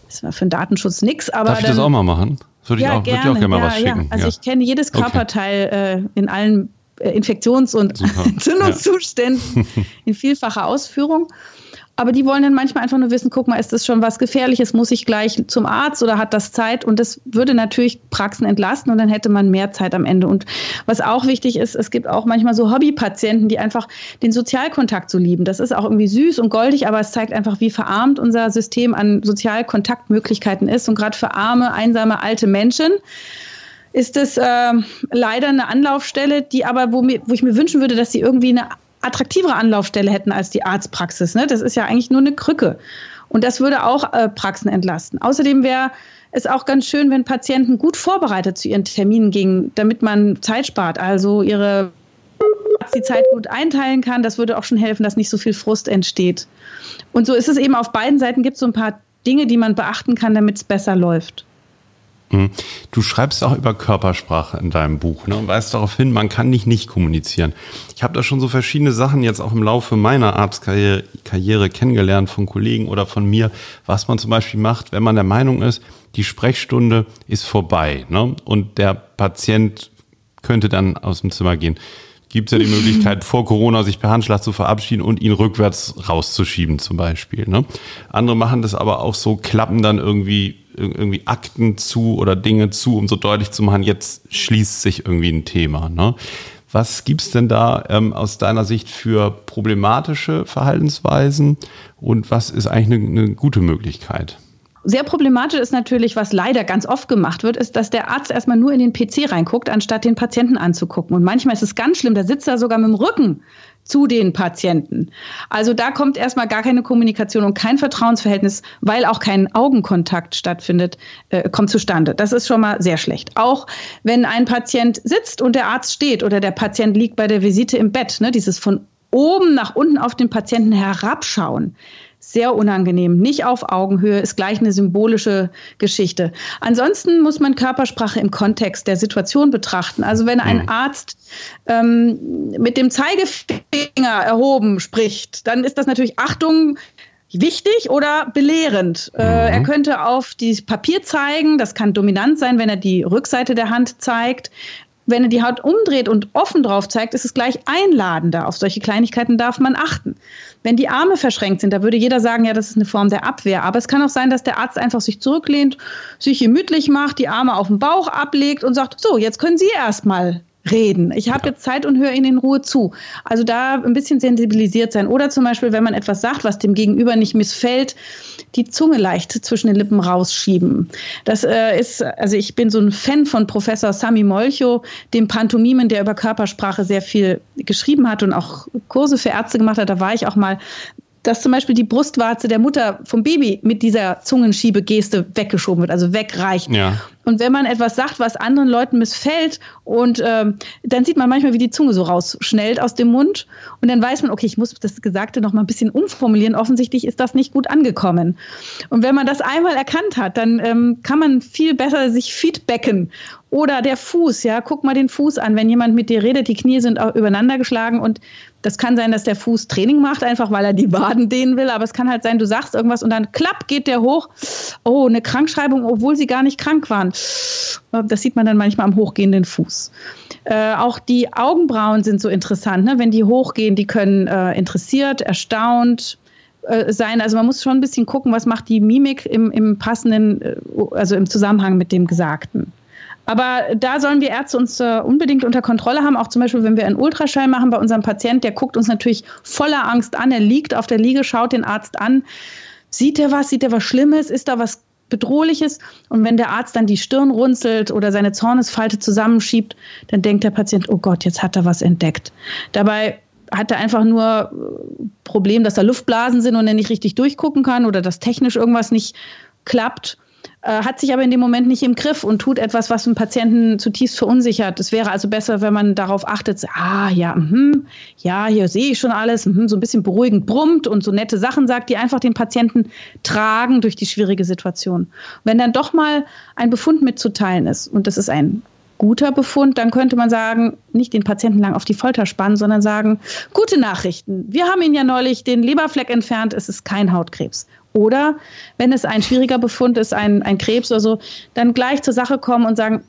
Speaker 2: Das war für den Datenschutz nichts, aber.
Speaker 1: Darf ich das auch mal machen? Würde ja, ich auch, gerne, würde ich auch gerne mal ja, was schicken.
Speaker 2: Ja. Also ja. ich kenne jedes Körperteil okay. äh, in allen äh, Infektions- und *laughs* Entzündungszuständen *laughs* in vielfacher Ausführung. Aber die wollen dann manchmal einfach nur wissen, guck mal, ist das schon was Gefährliches? Muss ich gleich zum Arzt oder hat das Zeit? Und das würde natürlich Praxen entlasten und dann hätte man mehr Zeit am Ende. Und was auch wichtig ist, es gibt auch manchmal so Hobbypatienten, die einfach den Sozialkontakt so lieben. Das ist auch irgendwie süß und goldig, aber es zeigt einfach, wie verarmt unser System an Sozialkontaktmöglichkeiten ist. Und gerade für arme, einsame, alte Menschen ist es äh, leider eine Anlaufstelle, die aber, wo, mir, wo ich mir wünschen würde, dass sie irgendwie eine attraktivere Anlaufstelle hätten als die Arztpraxis. Ne? Das ist ja eigentlich nur eine Krücke. Und das würde auch äh, Praxen entlasten. Außerdem wäre es auch ganz schön, wenn Patienten gut vorbereitet zu ihren Terminen gingen, damit man Zeit spart. Also ihre die Zeit gut einteilen kann. Das würde auch schon helfen, dass nicht so viel Frust entsteht. Und so ist es eben auf beiden Seiten gibt es so ein paar Dinge, die man beachten kann, damit es besser läuft.
Speaker 1: Mhm. Du schreibst auch über Körpersprache in deinem Buch ne, und weist darauf hin, man kann nicht nicht kommunizieren. Ich habe da schon so verschiedene Sachen jetzt auch im Laufe meiner Arztkarriere Karriere kennengelernt von Kollegen oder von mir, was man zum Beispiel macht, wenn man der Meinung ist, die Sprechstunde ist vorbei ne, und der Patient könnte dann aus dem Zimmer gehen. Gibt es ja die Möglichkeit, *laughs* vor Corona sich per Handschlag zu verabschieden und ihn rückwärts rauszuschieben zum Beispiel. Ne? Andere machen das aber auch so, klappen dann irgendwie irgendwie Akten zu oder Dinge zu, um so deutlich zu machen, jetzt schließt sich irgendwie ein Thema. Ne? Was gibt's denn da ähm, aus deiner Sicht für problematische Verhaltensweisen und was ist eigentlich eine, eine gute Möglichkeit?
Speaker 2: Sehr problematisch ist natürlich, was leider ganz oft gemacht wird, ist, dass der Arzt erstmal nur in den PC reinguckt, anstatt den Patienten anzugucken. Und manchmal ist es ganz schlimm, da sitzt er sogar mit dem Rücken zu den Patienten. Also da kommt erstmal gar keine Kommunikation und kein Vertrauensverhältnis, weil auch kein Augenkontakt stattfindet, äh, kommt zustande. Das ist schon mal sehr schlecht. Auch wenn ein Patient sitzt und der Arzt steht oder der Patient liegt bei der Visite im Bett, ne, dieses von oben nach unten auf den Patienten herabschauen sehr unangenehm. Nicht auf Augenhöhe, ist gleich eine symbolische Geschichte. Ansonsten muss man Körpersprache im Kontext der Situation betrachten. Also wenn ein mhm. Arzt ähm, mit dem Zeigefinger erhoben spricht, dann ist das natürlich Achtung, wichtig oder belehrend. Äh, mhm. er könnte auf das Papier zeigen, das kann dominant sein, wenn er die Rückseite der Hand zeigt. Wenn er die Haut umdreht und offen drauf zeigt, ist es gleich einladender. Auf solche Kleinigkeiten darf man achten. Wenn die Arme verschränkt sind, da würde jeder sagen, ja, das ist eine Form der Abwehr. Aber es kann auch sein, dass der Arzt einfach sich zurücklehnt, sich gemütlich macht, die Arme auf den Bauch ablegt und sagt, so, jetzt können Sie erstmal reden. Ich habe jetzt Zeit und höre Ihnen in Ruhe zu. Also da ein bisschen sensibilisiert sein. Oder zum Beispiel, wenn man etwas sagt, was dem Gegenüber nicht missfällt, die Zunge leicht zwischen den Lippen rausschieben. Das äh, ist, also ich bin so ein Fan von Professor Sami Molcho, dem Pantomimen, der über Körpersprache sehr viel geschrieben hat und auch Kurse für Ärzte gemacht hat. Da war ich auch mal dass zum Beispiel die Brustwarze der Mutter vom Baby mit dieser Zungenschiebegeste weggeschoben wird, also wegreicht. Ja. Und wenn man etwas sagt, was anderen Leuten missfällt, und ähm, dann sieht man manchmal, wie die Zunge so rausschnellt aus dem Mund. Und dann weiß man, okay, ich muss das Gesagte noch mal ein bisschen umformulieren. Offensichtlich ist das nicht gut angekommen. Und wenn man das einmal erkannt hat, dann ähm, kann man viel besser sich feedbacken. Oder der Fuß, ja, guck mal den Fuß an. Wenn jemand mit dir redet, die Knie sind auch übereinander geschlagen und das kann sein, dass der Fuß Training macht, einfach weil er die Waden dehnen will. Aber es kann halt sein, du sagst irgendwas und dann klapp geht der hoch. Oh, eine Krankschreibung, obwohl sie gar nicht krank waren. Das sieht man dann manchmal am hochgehenden Fuß. Äh, auch die Augenbrauen sind so interessant. Ne? Wenn die hochgehen, die können äh, interessiert, erstaunt, äh, sein. Also man muss schon ein bisschen gucken, was macht die Mimik im, im passenden, äh, also im Zusammenhang mit dem Gesagten. Aber da sollen wir Ärzte uns äh, unbedingt unter Kontrolle haben. Auch zum Beispiel, wenn wir einen Ultraschall machen bei unserem Patienten, der guckt uns natürlich voller Angst an. Er liegt auf der Liege, schaut den Arzt an. Sieht er was? Sieht er was Schlimmes? Ist da was Bedrohliches? Und wenn der Arzt dann die Stirn runzelt oder seine Zornesfalte zusammenschiebt, dann denkt der Patient, oh Gott, jetzt hat er was entdeckt. Dabei hat er einfach nur äh, Problem, dass da Luftblasen sind und er nicht richtig durchgucken kann oder dass technisch irgendwas nicht klappt. Äh, hat sich aber in dem Moment nicht im Griff und tut etwas, was einen Patienten zutiefst verunsichert. Es wäre also besser, wenn man darauf achtet, ah ja, mh, ja, hier sehe ich schon alles, mh, so ein bisschen beruhigend brummt und so nette Sachen sagt, die einfach den Patienten tragen durch die schwierige Situation. Wenn dann doch mal ein Befund mitzuteilen ist und das ist ein guter Befund, dann könnte man sagen, nicht den Patienten lang auf die Folter spannen, sondern sagen, gute Nachrichten. Wir haben Ihnen ja neulich den Leberfleck entfernt, es ist kein Hautkrebs. Oder wenn es ein schwieriger Befund ist, ein, ein Krebs oder so, dann gleich zur Sache kommen und sagen,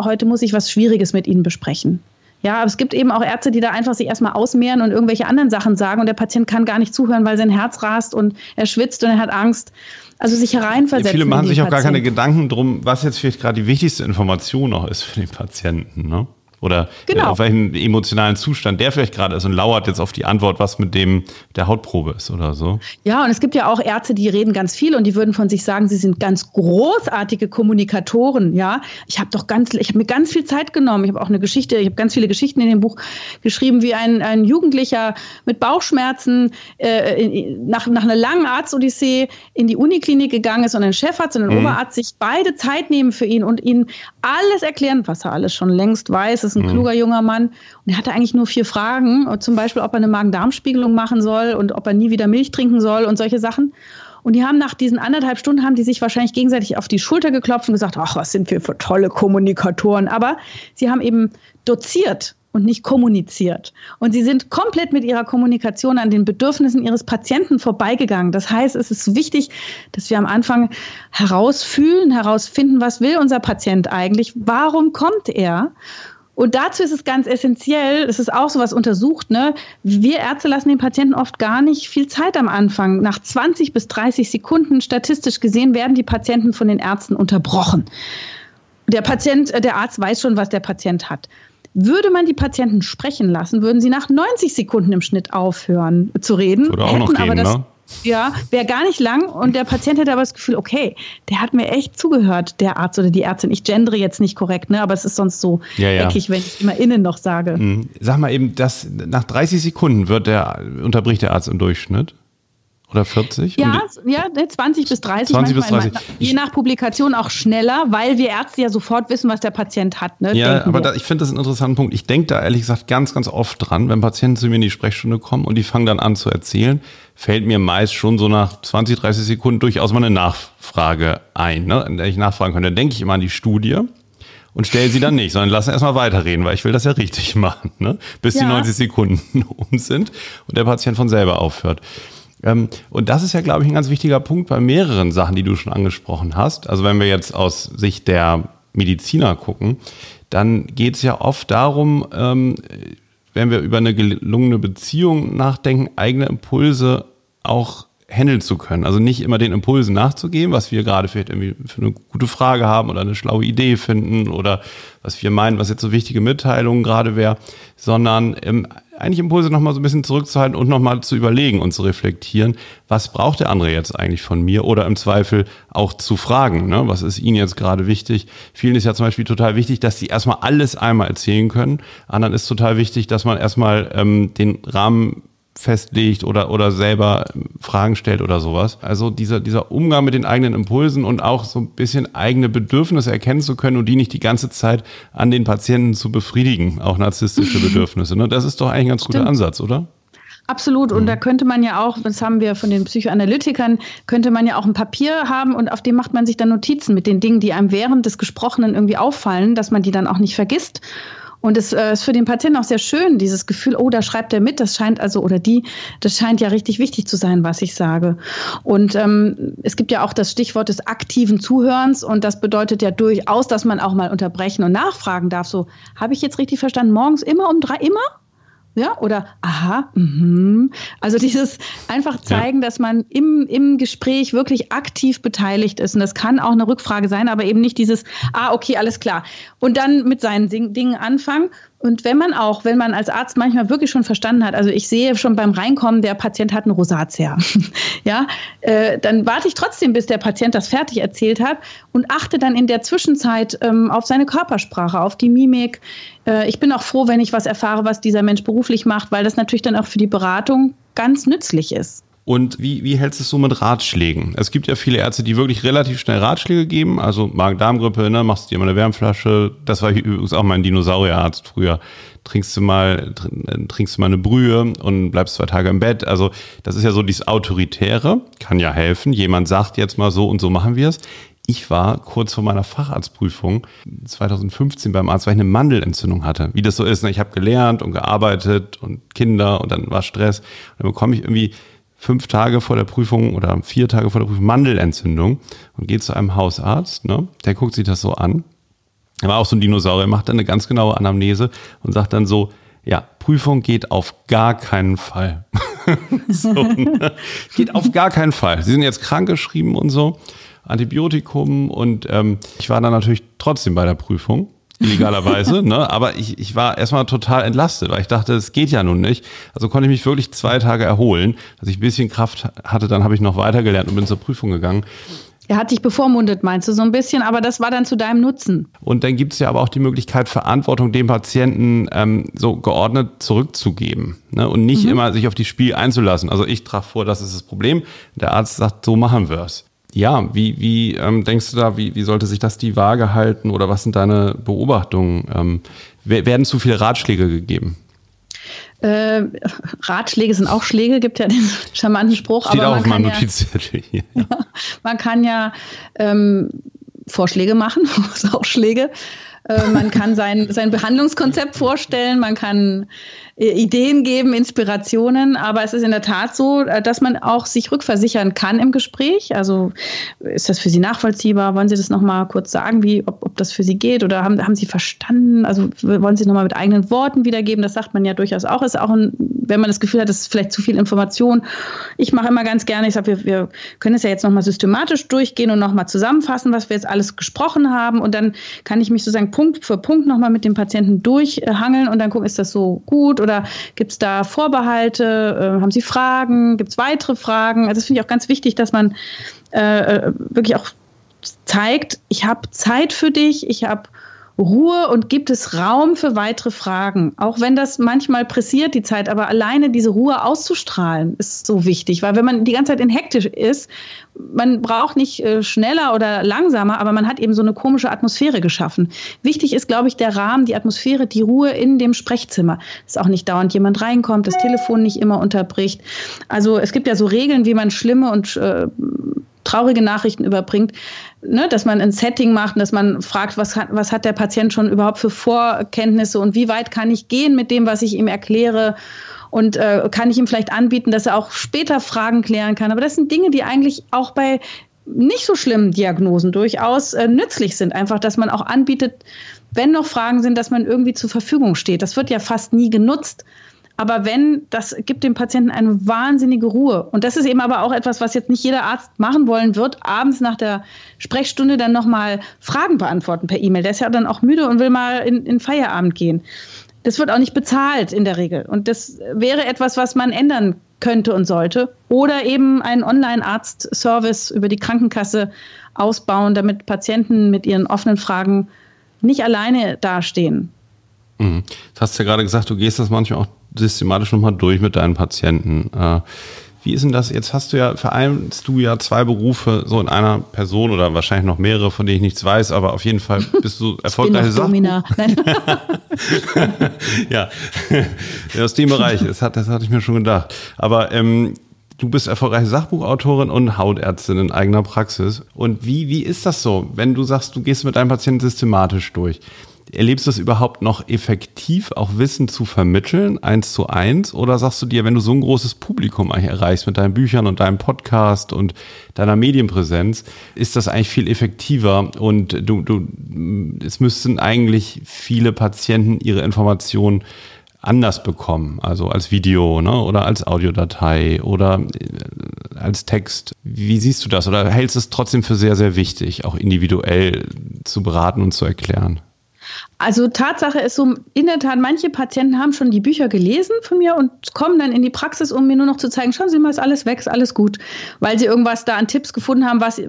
Speaker 2: heute muss ich was Schwieriges mit Ihnen besprechen. Ja, aber es gibt eben auch Ärzte, die da einfach sich erstmal ausmehren und irgendwelche anderen Sachen sagen und der Patient kann gar nicht zuhören, weil sein Herz rast und er schwitzt und er hat Angst. Also sich hereinversetzen. Ja,
Speaker 1: viele machen sich auch Patienten. gar keine Gedanken drum, was jetzt vielleicht gerade die wichtigste Information noch ist für den Patienten. Ne? Oder äh, genau. auf welchen emotionalen Zustand der vielleicht gerade ist und lauert jetzt auf die Antwort, was mit dem der Hautprobe ist oder so.
Speaker 2: Ja, und es gibt ja auch Ärzte, die reden ganz viel und die würden von sich sagen, sie sind ganz großartige Kommunikatoren. Ja, ich habe doch ganz, ich habe mir ganz viel Zeit genommen. Ich habe auch eine Geschichte, ich habe ganz viele Geschichten in dem Buch geschrieben, wie ein, ein Jugendlicher mit Bauchschmerzen äh, nach, nach einer langen Arztodyssee in die Uniklinik gegangen ist und ein Chefarzt und ein mhm. Oberarzt sich beide Zeit nehmen für ihn und ihn alles erklären, was er alles schon längst weiß ist ein mhm. kluger junger Mann. Und er hatte eigentlich nur vier Fragen, zum Beispiel, ob er eine Magen-Darm-Spiegelung machen soll und ob er nie wieder Milch trinken soll und solche Sachen. Und die haben nach diesen anderthalb Stunden haben die sich wahrscheinlich gegenseitig auf die Schulter geklopft und gesagt, ach, was sind wir für tolle Kommunikatoren. Aber sie haben eben doziert und nicht kommuniziert. Und sie sind komplett mit ihrer Kommunikation an den Bedürfnissen ihres Patienten vorbeigegangen. Das heißt, es ist wichtig, dass wir am Anfang herausfühlen, herausfinden, was will unser Patient eigentlich, warum kommt er und dazu ist es ganz essentiell, es ist auch so was untersucht, ne? Wir Ärzte lassen den Patienten oft gar nicht viel Zeit am Anfang. Nach 20 bis 30 Sekunden statistisch gesehen werden die Patienten von den Ärzten unterbrochen. Der Patient, äh, der Arzt weiß schon, was der Patient hat. Würde man die Patienten sprechen lassen, würden sie nach 90 Sekunden im Schnitt aufhören zu reden.
Speaker 1: Oder auch noch gehen, das, ne?
Speaker 2: Ja, wäre gar nicht lang und der Patient hätte aber das Gefühl, okay, der hat mir echt zugehört, der Arzt oder die Ärztin. Ich gendere jetzt nicht korrekt, ne, aber es ist sonst so ja, ja. eckig, wenn ich immer innen noch sage. Mhm.
Speaker 1: Sag mal eben, dass nach 30 Sekunden wird der, unterbricht der Arzt im Durchschnitt. Oder 40?
Speaker 2: Ja, ja 20 bis 30.
Speaker 1: 20 bis 30.
Speaker 2: je nach Publikation auch schneller, weil wir Ärzte ja sofort wissen, was der Patient hat. Ne?
Speaker 1: Ja, aber da, ich finde das einen interessanten Punkt. Ich denke da ehrlich gesagt ganz, ganz oft dran, wenn Patienten zu mir in die Sprechstunde kommen und die fangen dann an zu erzählen, fällt mir meist schon so nach 20, 30 Sekunden durchaus mal eine Nachfrage ein, ne? in der ich nachfragen könnte. Dann denke ich immer an die Studie und stelle sie dann nicht, sondern lasse erstmal weiterreden, weil ich will das ja richtig *laughs* machen, ne? bis ja. die 90 Sekunden *laughs* um sind und der Patient von selber aufhört. Ähm, und das ist ja, glaube ich, ein ganz wichtiger Punkt bei mehreren Sachen, die du schon angesprochen hast. Also wenn wir jetzt aus Sicht der Mediziner gucken, dann geht es ja oft darum, ähm, wenn wir über eine gelungene Beziehung nachdenken, eigene Impulse auch handeln zu können. Also nicht immer den Impulsen nachzugeben, was wir gerade vielleicht irgendwie für eine gute Frage haben oder eine schlaue Idee finden oder was wir meinen, was jetzt so wichtige Mitteilungen gerade wäre, sondern ähm, eigentlich Impulse nochmal so ein bisschen zurückzuhalten und nochmal zu überlegen und zu reflektieren, was braucht der andere jetzt eigentlich von mir oder im Zweifel auch zu fragen, ne? was ist Ihnen jetzt gerade wichtig. Vielen ist ja zum Beispiel total wichtig, dass sie erstmal alles einmal erzählen können. Anderen ist total wichtig, dass man erstmal ähm, den Rahmen festlegt oder, oder selber Fragen stellt oder sowas. Also dieser, dieser Umgang mit den eigenen Impulsen und auch so ein bisschen eigene Bedürfnisse erkennen zu können und die nicht die ganze Zeit an den Patienten zu befriedigen, auch narzisstische *laughs* Bedürfnisse. Ne? Das ist doch eigentlich ein ganz guter Ansatz, oder?
Speaker 2: Absolut. Und mhm. da könnte man ja auch, das haben wir von den Psychoanalytikern, könnte man ja auch ein Papier haben und auf dem macht man sich dann Notizen mit den Dingen, die einem während des Gesprochenen irgendwie auffallen, dass man die dann auch nicht vergisst. Und es äh, ist für den Patienten auch sehr schön, dieses Gefühl, oh, da schreibt er mit, das scheint also, oder die, das scheint ja richtig wichtig zu sein, was ich sage. Und ähm, es gibt ja auch das Stichwort des aktiven Zuhörens und das bedeutet ja durchaus, dass man auch mal unterbrechen und nachfragen darf. So, habe ich jetzt richtig verstanden, morgens immer um drei, immer? Ja, oder aha, mh. also dieses einfach zeigen, ja. dass man im, im Gespräch wirklich aktiv beteiligt ist. Und das kann auch eine Rückfrage sein, aber eben nicht dieses, ah, okay, alles klar. Und dann mit seinen Dingen anfangen und wenn man auch, wenn man als Arzt manchmal wirklich schon verstanden hat, also ich sehe schon beim Reinkommen, der Patient hat einen Rosatia, *laughs* ja, äh, dann warte ich trotzdem, bis der Patient das fertig erzählt hat und achte dann in der Zwischenzeit ähm, auf seine Körpersprache, auf die Mimik. Äh, ich bin auch froh, wenn ich was erfahre, was dieser Mensch beruflich macht, weil das natürlich dann auch für die Beratung ganz nützlich ist.
Speaker 1: Und wie, wie hältst du es so mit Ratschlägen? Es gibt ja viele Ärzte, die wirklich relativ schnell Ratschläge geben. Also Magen-Darm-Grippe, ne, machst du dir mal eine Wärmflasche. Das war übrigens auch mein Dinosaurierarzt früher. Trinkst du mal, trinkst du mal eine Brühe und bleibst zwei Tage im Bett. Also das ist ja so dieses Autoritäre, kann ja helfen. Jemand sagt jetzt mal so und so machen wir es. Ich war kurz vor meiner Facharztprüfung 2015 beim Arzt, weil ich eine Mandelentzündung hatte. Wie das so ist. Ne? Ich habe gelernt und gearbeitet und Kinder und dann war Stress. Und dann bekomme ich irgendwie fünf Tage vor der Prüfung oder vier Tage vor der Prüfung Mandelentzündung und geht zu einem Hausarzt, ne? der guckt sich das so an. Er war auch so ein Dinosaurier, macht dann eine ganz genaue Anamnese und sagt dann so, ja, Prüfung geht auf gar keinen Fall. *laughs* so, ne? Geht auf gar keinen Fall. Sie sind jetzt krankgeschrieben und so, Antibiotikum und ähm, ich war dann natürlich trotzdem bei der Prüfung illegalerweise, ne? Aber ich, ich war erstmal total entlastet, weil ich dachte, es geht ja nun nicht. Also konnte ich mich wirklich zwei Tage erholen. Als ich ein bisschen Kraft hatte, dann habe ich noch weitergelernt und bin zur Prüfung gegangen.
Speaker 2: Er hat dich bevormundet, meinst du so ein bisschen, aber das war dann zu deinem Nutzen.
Speaker 1: Und dann gibt es ja aber auch die Möglichkeit, Verantwortung dem Patienten ähm, so geordnet zurückzugeben ne? und nicht mhm. immer sich auf die Spiel einzulassen. Also ich trage vor, das ist das Problem. Der Arzt sagt, so machen wir es. Ja, wie, wie ähm, denkst du da, wie, wie sollte sich das die Waage halten oder was sind deine Beobachtungen? Ähm, werden zu viele Ratschläge gegeben?
Speaker 2: Äh, Ratschläge sind auch Schläge, gibt ja den *laughs* charmanten Spruch.
Speaker 1: Steht
Speaker 2: aber
Speaker 1: auch auf meinem Notizzettel hier. *laughs*
Speaker 2: Ja. man kann ja ähm, Vorschläge machen, *laughs* auch Schläge. Äh, man kann sein, sein Behandlungskonzept vorstellen, man kann Ideen geben, Inspirationen, aber es ist in der Tat so, äh, dass man auch sich rückversichern kann im Gespräch. Also ist das für Sie nachvollziehbar? Wollen Sie das nochmal kurz sagen, wie, ob, ob das für Sie geht oder haben, haben Sie verstanden? Also wollen Sie nochmal mit eigenen Worten wiedergeben? Das sagt man ja durchaus auch. Ist auch ein, wenn man das Gefühl hat, das ist vielleicht zu viel Information. Ich mache immer ganz gerne, ich sage, wir, wir können es ja jetzt nochmal systematisch durchgehen und nochmal zusammenfassen, was wir jetzt alles gesprochen haben und dann kann ich mich sozusagen Punkt für Punkt nochmal mit dem Patienten durchhangeln und dann gucken, ist das so gut oder gibt es da Vorbehalte? Äh, haben Sie Fragen? Gibt es weitere Fragen? Also das finde ich auch ganz wichtig, dass man äh, äh wirklich auch zeigt, ich habe Zeit für dich, ich habe Ruhe und gibt es Raum für weitere Fragen. Auch wenn das manchmal pressiert, die Zeit, aber alleine diese Ruhe auszustrahlen ist so wichtig, weil wenn man die ganze Zeit in hektisch ist, man braucht nicht äh, schneller oder langsamer, aber man hat eben so eine komische Atmosphäre geschaffen. Wichtig ist, glaube ich, der Rahmen, die Atmosphäre, die Ruhe in dem Sprechzimmer. Dass auch nicht dauernd jemand reinkommt, das Telefon nicht immer unterbricht. Also es gibt ja so Regeln, wie man schlimme und äh, traurige Nachrichten überbringt, ne, dass man ein Setting macht und dass man fragt, was hat, was hat der Patient schon überhaupt für Vorkenntnisse und wie weit kann ich gehen mit dem, was ich ihm erkläre und äh, kann ich ihm vielleicht anbieten, dass er auch später Fragen klären kann. Aber das sind Dinge, die eigentlich auch bei nicht so schlimmen Diagnosen durchaus äh, nützlich sind. Einfach, dass man auch anbietet, wenn noch Fragen sind, dass man irgendwie zur Verfügung steht. Das wird ja fast nie genutzt. Aber wenn, das gibt dem Patienten eine wahnsinnige Ruhe. Und das ist eben aber auch etwas, was jetzt nicht jeder Arzt machen wollen wird, abends nach der Sprechstunde dann nochmal Fragen beantworten per E-Mail. Der ist ja dann auch müde und will mal in, in Feierabend gehen. Das wird auch nicht bezahlt in der Regel. Und das wäre etwas, was man ändern könnte und sollte. Oder eben einen Online-Arzt-Service über die Krankenkasse ausbauen, damit Patienten mit ihren offenen Fragen nicht alleine dastehen.
Speaker 1: Mhm. Du hast ja gerade gesagt, du gehst das manchmal auch systematisch nochmal durch mit deinen Patienten. Äh, wie ist denn das? Jetzt hast du ja, vereinst du ja zwei Berufe so in einer Person oder wahrscheinlich noch mehrere, von denen ich nichts weiß, aber auf jeden Fall bist du *laughs* erfolgreiche Sachen. *laughs* ja, *laughs* aus dem Bereich, das, hat, das hatte ich mir schon gedacht. Aber ähm, du bist erfolgreiche Sachbuchautorin und Hautärztin in eigener Praxis. Und wie, wie ist das so, wenn du sagst, du gehst mit deinem Patienten systematisch durch? Erlebst du es überhaupt noch effektiv, auch Wissen zu vermitteln, eins zu eins? Oder sagst du dir, wenn du so ein großes Publikum erreichst mit deinen Büchern und deinem Podcast und deiner Medienpräsenz, ist das eigentlich viel effektiver und du, du, es müssten eigentlich viele Patienten ihre Informationen anders bekommen, also als Video ne, oder als Audiodatei oder äh, als Text. Wie siehst du das? Oder hältst du es trotzdem für sehr, sehr wichtig, auch individuell zu beraten und zu erklären?
Speaker 2: Also Tatsache ist so, in der Tat, manche Patienten haben schon die Bücher gelesen von mir und kommen dann in die Praxis, um mir nur noch zu zeigen, schauen Sie mal, ist alles weg, ist alles gut, weil sie irgendwas da an Tipps gefunden haben, was,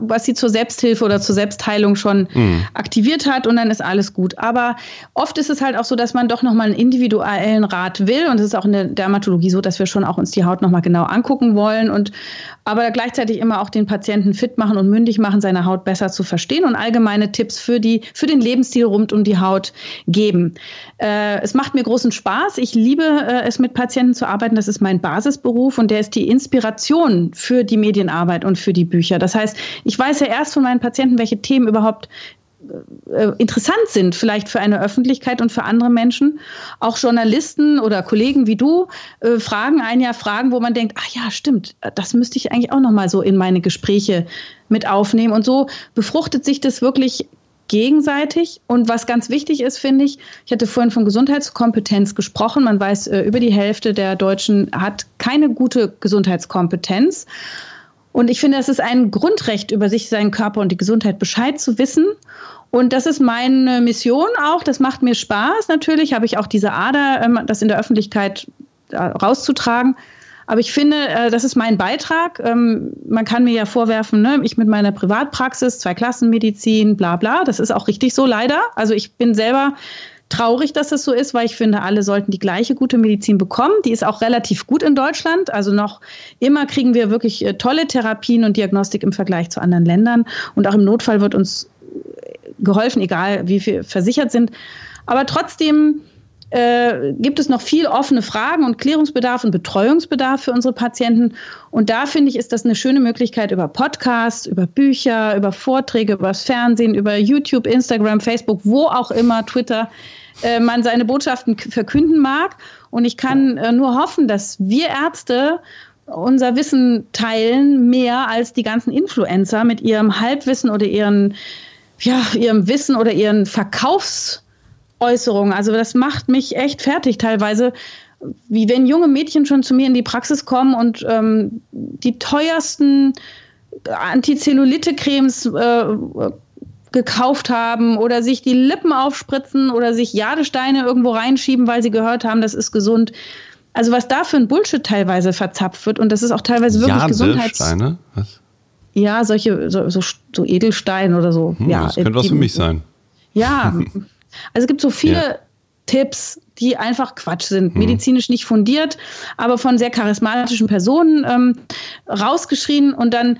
Speaker 2: was sie zur Selbsthilfe oder zur Selbstheilung schon mhm. aktiviert hat und dann ist alles gut. Aber oft ist es halt auch so, dass man doch nochmal einen individuellen Rat will und es ist auch in der Dermatologie so, dass wir schon auch uns die Haut nochmal genau angucken wollen und aber gleichzeitig immer auch den Patienten fit machen und mündig machen, seine Haut besser zu verstehen und allgemeine Tipps für, die, für den Lebensstil rund um die Haut geben. Äh, es macht mir großen Spaß. Ich liebe äh, es, mit Patienten zu arbeiten. Das ist mein Basisberuf und der ist die Inspiration für die Medienarbeit und für die Bücher. Das heißt, ich weiß ja erst von meinen Patienten, welche Themen überhaupt äh, interessant sind, vielleicht für eine Öffentlichkeit und für andere Menschen. Auch Journalisten oder Kollegen wie du äh, fragen ein Jahr Fragen, wo man denkt, ach ja, stimmt, das müsste ich eigentlich auch noch mal so in meine Gespräche mit aufnehmen. Und so befruchtet sich das wirklich gegenseitig. Und was ganz wichtig ist, finde ich, ich hatte vorhin von Gesundheitskompetenz gesprochen. Man weiß, äh, über die Hälfte der Deutschen hat keine gute Gesundheitskompetenz. Und ich finde, es ist ein Grundrecht, über sich, seinen Körper und die Gesundheit Bescheid zu wissen. Und das ist meine Mission auch. Das macht mir Spaß. Natürlich habe ich auch diese Ader, ähm, das in der Öffentlichkeit äh, rauszutragen. Aber ich finde, äh, das ist mein Beitrag. Ähm, man kann mir ja vorwerfen, ne, ich mit meiner Privatpraxis, zwei Klassenmedizin, bla bla. Das ist auch richtig so, leider. Also ich bin selber traurig, dass das so ist, weil ich finde, alle sollten die gleiche gute Medizin bekommen. Die ist auch relativ gut in Deutschland. Also noch immer kriegen wir wirklich äh, tolle Therapien und Diagnostik im Vergleich zu anderen Ländern. Und auch im Notfall wird uns geholfen, egal wie wir versichert sind. Aber trotzdem äh, gibt es noch viel offene Fragen und Klärungsbedarf und Betreuungsbedarf für unsere Patienten. Und da finde ich, ist das eine schöne Möglichkeit über Podcasts, über Bücher, über Vorträge, über das Fernsehen, über YouTube, Instagram, Facebook, wo auch immer, Twitter, äh, man seine Botschaften verkünden mag. Und ich kann äh, nur hoffen, dass wir Ärzte unser Wissen teilen, mehr als die ganzen Influencer mit ihrem Halbwissen oder ihren, ja, ihrem Wissen oder ihren Verkaufs- Äußerungen. Also das macht mich echt fertig teilweise, wie wenn junge Mädchen schon zu mir in die Praxis kommen und ähm, die teuersten Antizellulite-Cremes äh, gekauft haben oder sich die Lippen aufspritzen oder sich Jadesteine irgendwo reinschieben, weil sie gehört haben, das ist gesund. Also was da für ein Bullshit teilweise verzapft wird und das ist auch teilweise wirklich Gesundheits... Was? Ja, solche so, so, so Edelsteine oder so.
Speaker 1: Hm,
Speaker 2: ja,
Speaker 1: das könnte was für mich sein.
Speaker 2: Ja, *laughs* Also es gibt so viele ja. Tipps, die einfach Quatsch sind, mhm. medizinisch nicht fundiert, aber von sehr charismatischen Personen ähm, rausgeschrien und dann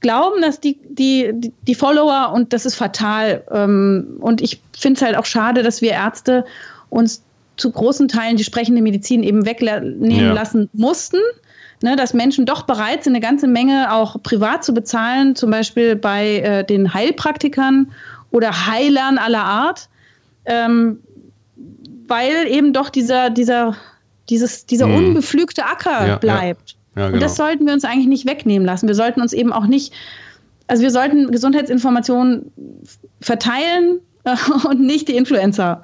Speaker 2: glauben dass die, die, die Follower und das ist fatal. Ähm, und ich finde es halt auch schade, dass wir Ärzte uns zu großen Teilen die sprechende Medizin eben wegnehmen ja. lassen mussten. Ne, dass Menschen doch bereit sind, eine ganze Menge auch privat zu bezahlen, zum Beispiel bei äh, den Heilpraktikern oder Heilern aller Art ähm, weil eben doch dieser, dieser, dieses, dieser hm. unbepflügte Acker ja, bleibt. Ja, ja, genau. Und das sollten wir uns eigentlich nicht wegnehmen lassen. Wir sollten uns eben auch nicht, also wir sollten Gesundheitsinformationen verteilen *laughs* und nicht die Influencer.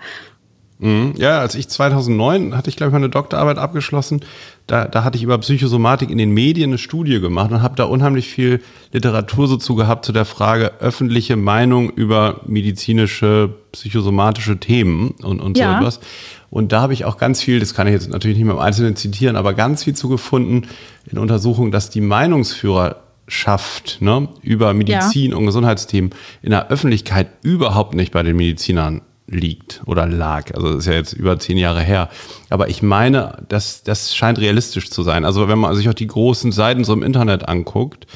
Speaker 1: Mhm. Ja, als ich 2009 hatte ich, glaube ich, meine Doktorarbeit abgeschlossen. Da, da hatte ich über Psychosomatik in den Medien eine Studie gemacht und habe da unheimlich viel Literatur so zu gehabt zu der Frage öffentliche Meinung über medizinische, psychosomatische Themen und, und ja. so etwas. Und da habe ich auch ganz viel, das kann ich jetzt natürlich nicht mehr im Einzelnen zitieren, aber ganz viel zu gefunden in Untersuchungen, dass die Meinungsführerschaft ne, über Medizin ja. und Gesundheitsthemen in der Öffentlichkeit überhaupt nicht bei den Medizinern liegt oder lag. Also das ist ja jetzt über zehn Jahre her. Aber ich meine, das, das scheint realistisch zu sein. Also wenn man sich auch die großen Seiten so im Internet anguckt,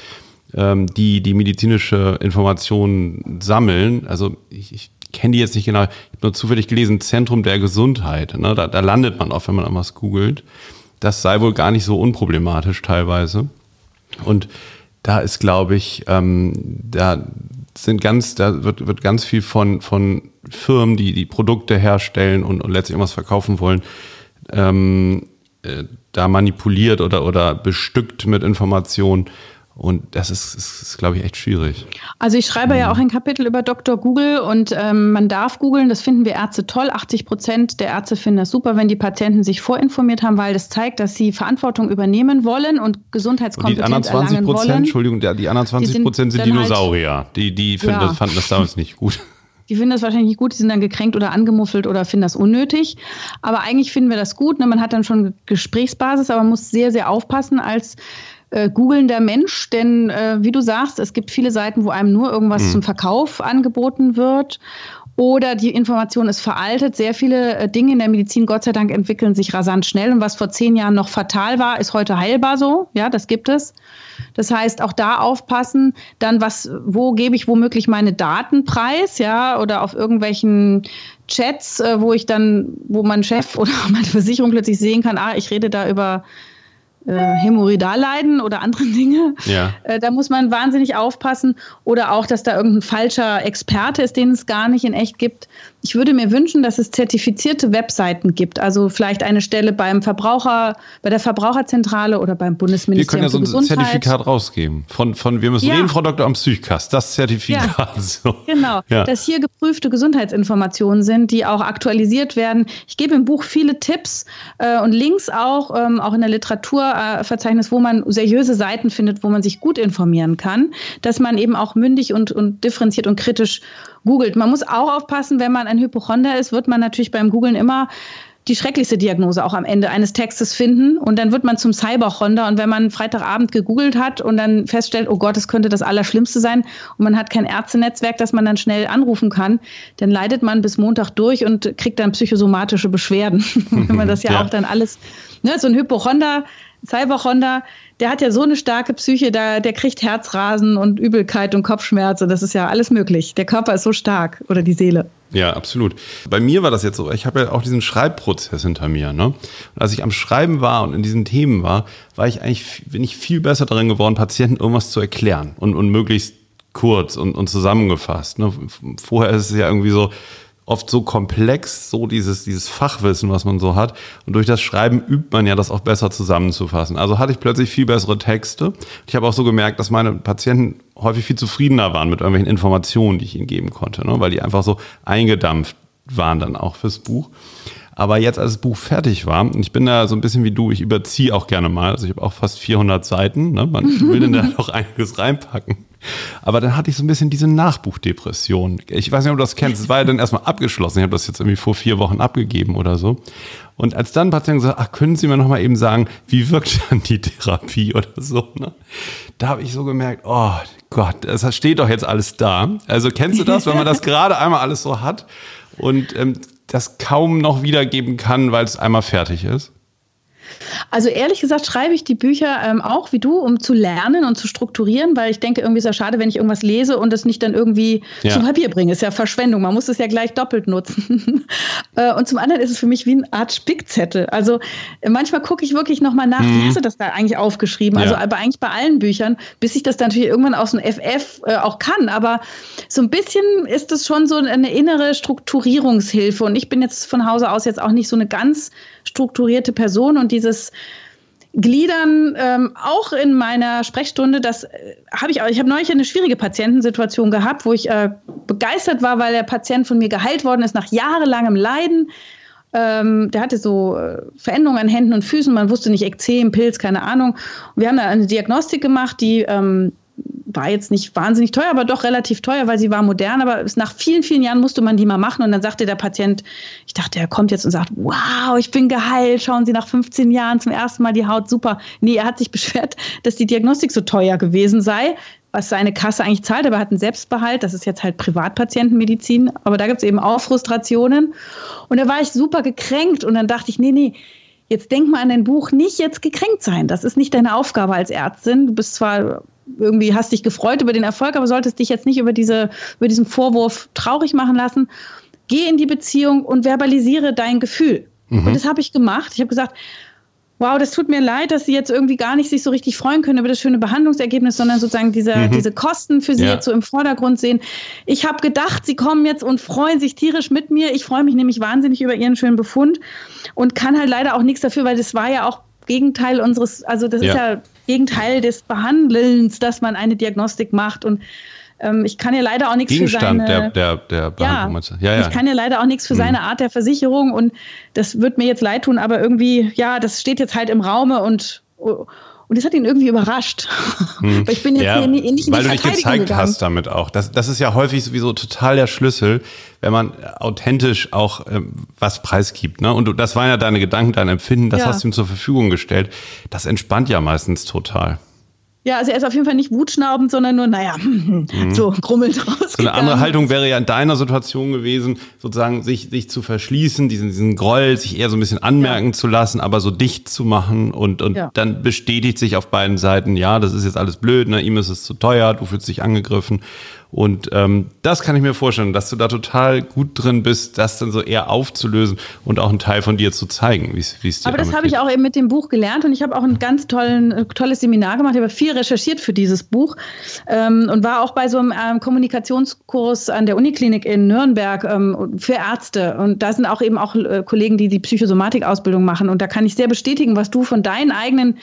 Speaker 1: ähm, die die medizinische Informationen sammeln, also ich, ich kenne die jetzt nicht genau, ich habe nur zufällig gelesen, Zentrum der Gesundheit. Ne? Da, da landet man auch, wenn man was googelt. Das sei wohl gar nicht so unproblematisch teilweise. Und da ist, glaube ich, ähm, da sind ganz, da wird, wird ganz viel von, von Firmen, die die Produkte herstellen und, und letztlich irgendwas verkaufen wollen, ähm, äh, da manipuliert oder, oder bestückt mit Informationen. Und das ist, ist, ist glaube ich, echt schwierig.
Speaker 2: Also ich schreibe mhm. ja auch ein Kapitel über Dr. Google und ähm, man darf googeln, das finden wir Ärzte toll. 80 Prozent der Ärzte finden das super, wenn die Patienten sich vorinformiert haben, weil das zeigt, dass sie Verantwortung übernehmen wollen und Gesundheitskompetenz und die anderen 20
Speaker 1: Prozent, Entschuldigung, die anderen 20 Prozent sind, sind halt Dinosaurier. Halt, die, die finden ja. das, fanden das damals nicht gut.
Speaker 2: Die finden das wahrscheinlich nicht gut, die sind dann gekränkt oder angemuffelt oder finden das unnötig. Aber eigentlich finden wir das gut. Ne? Man hat dann schon Gesprächsbasis, aber man muss sehr, sehr aufpassen als äh, googelnder Mensch, denn äh, wie du sagst, es gibt viele Seiten, wo einem nur irgendwas mhm. zum Verkauf angeboten wird oder die Information ist veraltet. Sehr viele äh, Dinge in der Medizin, Gott sei Dank, entwickeln sich rasant schnell. Und was vor zehn Jahren noch fatal war, ist heute heilbar so. Ja, das gibt es. Das heißt, auch da aufpassen. Dann, was, wo gebe ich womöglich meine Daten preis? Ja, oder auf irgendwelchen Chats, äh, wo ich dann, wo mein Chef *laughs* oder meine Versicherung plötzlich sehen kann, ah, ich rede da über äh, Hämorrhoidalleiden oder anderen Dinge. Ja. Äh, da muss man wahnsinnig aufpassen. Oder auch, dass da irgendein falscher Experte ist, den es gar nicht in echt gibt. Ich würde mir wünschen, dass es zertifizierte Webseiten gibt. Also vielleicht eine Stelle beim Verbraucher, bei der Verbraucherzentrale oder beim Bundesministerium.
Speaker 1: Wir können ja so ein Zertifikat rausgeben. Von, von wir müssen ja. reden, Frau Dr. am Psychkast, das Zertifikat. Ja. *laughs*
Speaker 2: So. Genau. Ja. Dass hier geprüfte Gesundheitsinformationen sind, die auch aktualisiert werden. Ich gebe im Buch viele Tipps äh, und Links auch, ähm, auch in der Literaturverzeichnis, wo man seriöse Seiten findet, wo man sich gut informieren kann, dass man eben auch mündig und, und differenziert und kritisch googelt. Man muss auch aufpassen, wenn man ein Hypochonder ist, wird man natürlich beim Googlen immer die schrecklichste Diagnose auch am Ende eines Textes finden und dann wird man zum Cyberchonder und wenn man Freitagabend gegoogelt hat und dann feststellt, oh Gott, es könnte das Allerschlimmste sein und man hat kein Ärztenetzwerk, das man dann schnell anrufen kann, dann leidet man bis Montag durch und kriegt dann psychosomatische Beschwerden. *laughs* wenn man das ja, ja, auch dann alles, ne, so ein Hypochonder, Cyberchonder, der hat ja so eine starke Psyche, da, der kriegt Herzrasen und Übelkeit und Kopfschmerzen. Das ist ja alles möglich. Der Körper ist so stark oder die Seele.
Speaker 1: Ja, absolut. Bei mir war das jetzt so, ich habe ja auch diesen Schreibprozess hinter mir. Ne? Und als ich am Schreiben war und in diesen Themen war, war ich eigentlich, bin ich viel besser darin geworden, Patienten irgendwas zu erklären und, und möglichst kurz und, und zusammengefasst. Ne? Vorher ist es ja irgendwie so, oft so komplex, so dieses, dieses Fachwissen, was man so hat. Und durch das Schreiben übt man ja das auch besser zusammenzufassen. Also hatte ich plötzlich viel bessere Texte. Ich habe auch so gemerkt, dass meine Patienten häufig viel zufriedener waren mit irgendwelchen Informationen, die ich ihnen geben konnte, ne? weil die einfach so eingedampft waren dann auch fürs Buch. Aber jetzt, als das Buch fertig war, und ich bin da so ein bisschen wie du, ich überziehe auch gerne mal, also ich habe auch fast 400 Seiten, ne? man will denn da *laughs* noch einiges reinpacken. Aber dann hatte ich so ein bisschen diese Nachbuchdepression. Ich weiß nicht, ob du das kennst. Es war ja dann erstmal abgeschlossen. Ich habe das jetzt irgendwie vor vier Wochen abgegeben oder so. Und als dann Patienten gesagt, ach, können Sie mir noch mal eben sagen, wie wirkt *laughs* dann die Therapie oder so, ne? Da habe ich so gemerkt, oh Gott, das steht doch jetzt alles da. Also kennst du das, wenn man das *laughs* gerade einmal alles so hat und ähm, das kaum noch wiedergeben kann, weil es einmal fertig ist?
Speaker 2: Also ehrlich gesagt schreibe ich die Bücher ähm, auch wie du, um zu lernen und zu strukturieren, weil ich denke, irgendwie ist ja schade, wenn ich irgendwas lese und es nicht dann irgendwie ja. zu Papier bringe. Ist ja Verschwendung. Man muss es ja gleich doppelt nutzen. *laughs* Äh, und zum anderen ist es für mich wie eine Art Spickzettel. Also äh, manchmal gucke ich wirklich nochmal nach, mhm. wie hast du das da eigentlich aufgeschrieben? Also, ja. Also aber eigentlich bei allen Büchern, bis ich das dann natürlich irgendwann aus dem FF äh, auch kann. Aber so ein bisschen ist es schon so eine innere Strukturierungshilfe. Und ich bin jetzt von Hause aus jetzt auch nicht so eine ganz strukturierte Person und dieses Gliedern ähm, auch in meiner Sprechstunde, das äh, habe ich auch. Ich habe neulich eine schwierige Patientensituation gehabt, wo ich äh, begeistert war, weil der Patient von mir geheilt worden ist nach jahrelangem Leiden. Ähm, der hatte so äh, Veränderungen an Händen und Füßen, man wusste nicht, Ekzem, Pilz, keine Ahnung. Und wir haben da eine Diagnostik gemacht, die ähm, war jetzt nicht wahnsinnig teuer, aber doch relativ teuer, weil sie war modern. Aber nach vielen, vielen Jahren musste man die mal machen. Und dann sagte der Patient, ich dachte, er kommt jetzt und sagt, wow, ich bin geheilt. Schauen Sie nach 15 Jahren zum ersten Mal die Haut super. Nee, er hat sich *laughs* beschwert, dass die Diagnostik so teuer gewesen sei, was seine Kasse eigentlich zahlt. Aber er hat einen Selbstbehalt. Das ist jetzt halt Privatpatientenmedizin. Aber da gibt es eben auch Frustrationen. Und da war ich super gekränkt. Und dann dachte ich, nee, nee, Jetzt denk mal an dein Buch, nicht jetzt gekränkt sein. Das ist nicht deine Aufgabe als Ärztin. Du bist zwar irgendwie hast dich gefreut über den Erfolg, aber solltest dich jetzt nicht über, diese, über diesen Vorwurf traurig machen lassen. Geh in die Beziehung und verbalisiere dein Gefühl. Mhm. Und das habe ich gemacht. Ich habe gesagt, wow, das tut mir leid, dass Sie jetzt irgendwie gar nicht sich so richtig freuen können über das schöne Behandlungsergebnis, sondern sozusagen diese, mhm. diese Kosten für Sie ja. jetzt so im Vordergrund sehen. Ich habe gedacht, Sie kommen jetzt und freuen sich tierisch mit mir. Ich freue mich nämlich wahnsinnig über Ihren schönen Befund und kann halt leider auch nichts dafür, weil das war ja auch Gegenteil unseres, also das ja. ist ja Gegenteil des Behandelns, dass man eine Diagnostik macht und ähm, ich kann ja leider auch nichts für seine
Speaker 1: der, der, der Behandlung.
Speaker 2: Ja, ja, ja, Ich kann ja leider auch nichts für mhm. seine Art der Versicherung und das wird mir jetzt leid tun, aber irgendwie, ja, das steht jetzt halt im Raume und und das hat ihn irgendwie überrascht.
Speaker 1: Hm. *laughs* Weil ich bin jetzt ja, hier nicht in Weil du dich gezeigt gegangen. hast damit auch. Das, das ist ja häufig sowieso total der Schlüssel, wenn man authentisch auch ähm, was preisgibt. Ne? Und du, das waren ja deine Gedanken, dein Empfinden, das ja. hast du ihm zur Verfügung gestellt. Das entspannt ja meistens total.
Speaker 2: Ja, also er ist auf jeden Fall nicht wutschnaubend, sondern nur, naja, *laughs* mhm. so grummelnd raus.
Speaker 1: So eine andere Haltung wäre ja in deiner Situation gewesen, sozusagen sich, sich zu verschließen, diesen, diesen Groll, sich eher so ein bisschen anmerken ja. zu lassen, aber so dicht zu machen und, und ja. dann bestätigt sich auf beiden Seiten, ja, das ist jetzt alles blöd, ne? ihm ist es zu teuer, du fühlst dich angegriffen Und ähm, das kann ich mir vorstellen, dass du da total gut drin bist, das dann so eher aufzulösen und auch einen Teil von dir zu zeigen, wie es dir
Speaker 2: Aber das habe ich auch eben mit dem Buch gelernt und ich habe auch ein ganz tollen, äh, tolles Seminar gemacht. Ich habe viel recherchiert für dieses Buch ähm, und war auch bei so einem ähm, Kommunikationskurs an der Uniklinik in Nürnberg ähm, für Ärzte. Und da sind auch eben auch äh, Kollegen, die die Psychosomatik-Ausbildung machen. Und da kann ich sehr bestätigen, was du von deinen eigenen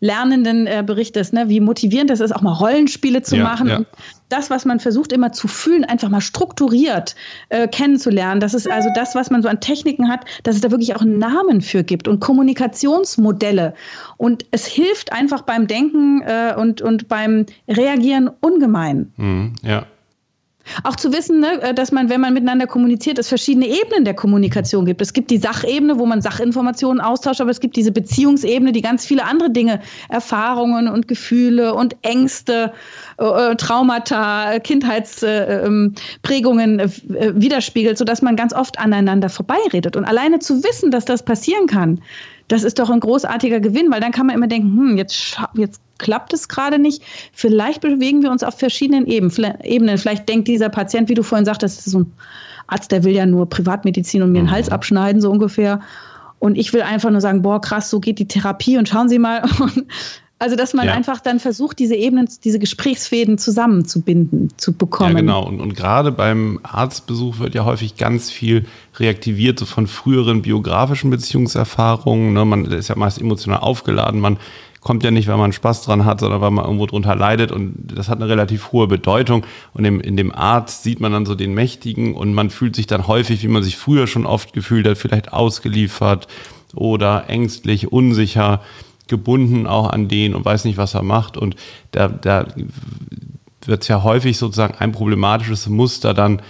Speaker 2: Lernenden äh, berichtest, ne? wie motivierend das ist, auch mal Rollenspiele zu ja, machen. Ja. Das, was man versucht immer zu fühlen, einfach mal strukturiert äh, kennenzulernen. Das ist also das, was man so an Techniken hat, dass es da wirklich auch einen Namen für gibt und Kommunikationsmodelle. Und es hilft einfach beim Denken äh, und, und beim Reagieren ungemein.
Speaker 1: Mhm, ja.
Speaker 2: Auch zu wissen, ne, äh, dass man, wenn man miteinander kommuniziert, es verschiedene Ebenen der Kommunikation gibt. Es gibt die Sachebene, wo man Sachinformationen austauscht, aber es gibt diese Beziehungsebene, die ganz viele andere Dinge, Erfahrungen und Gefühle und Ängste, äh, äh Traumata, Kindheitsprägungen äh, äh, widerspiegelt, sodass man ganz oft aneinander vorbeiredet. Und alleine zu wissen, dass das passieren kann, das ist doch ein großartiger Gewinn, weil dann kann man immer denken, hm, jetzt, jetzt klappt es gerade nicht. Vielleicht bewegen wir uns auf verschiedenen Ebenen. Vielleicht denkt dieser Patient, wie du vorhin sagtest, das ist so ein Arzt, der will ja nur Privatmedizin und mir den Hals mhm. abschneiden, so ungefähr. Und ich will einfach nur sagen, boah, krass, so geht die Therapie und schauen Sie mal. *laughs* Also, dass man ja. einfach dann versucht, diese Ebenen, diese Gesprächsfäden zusammenzubinden, zu bekommen. Ja,
Speaker 1: genau. Und, und gerade beim Arztbesuch wird ja häufig ganz viel reaktiviert, so von früheren biografischen Beziehungserfahrungen. Ne? Man ist ja meist emotional aufgeladen. Man kommt ja nicht, weil man Spaß dran hat, sondern weil man irgendwo drunter leidet und das hat eine relativ hohe Bedeutung und in, in dem Arzt sieht man dann so den Mächtigen und man fühlt sich dann häufig, wie man sich früher schon oft gefühlt hat, vielleicht ausgeliefert oder ängstlich, unsicher, gebunden auch an den und weiß nicht, was er macht und da, da wird es ja häufig sozusagen ein problematisches Muster dann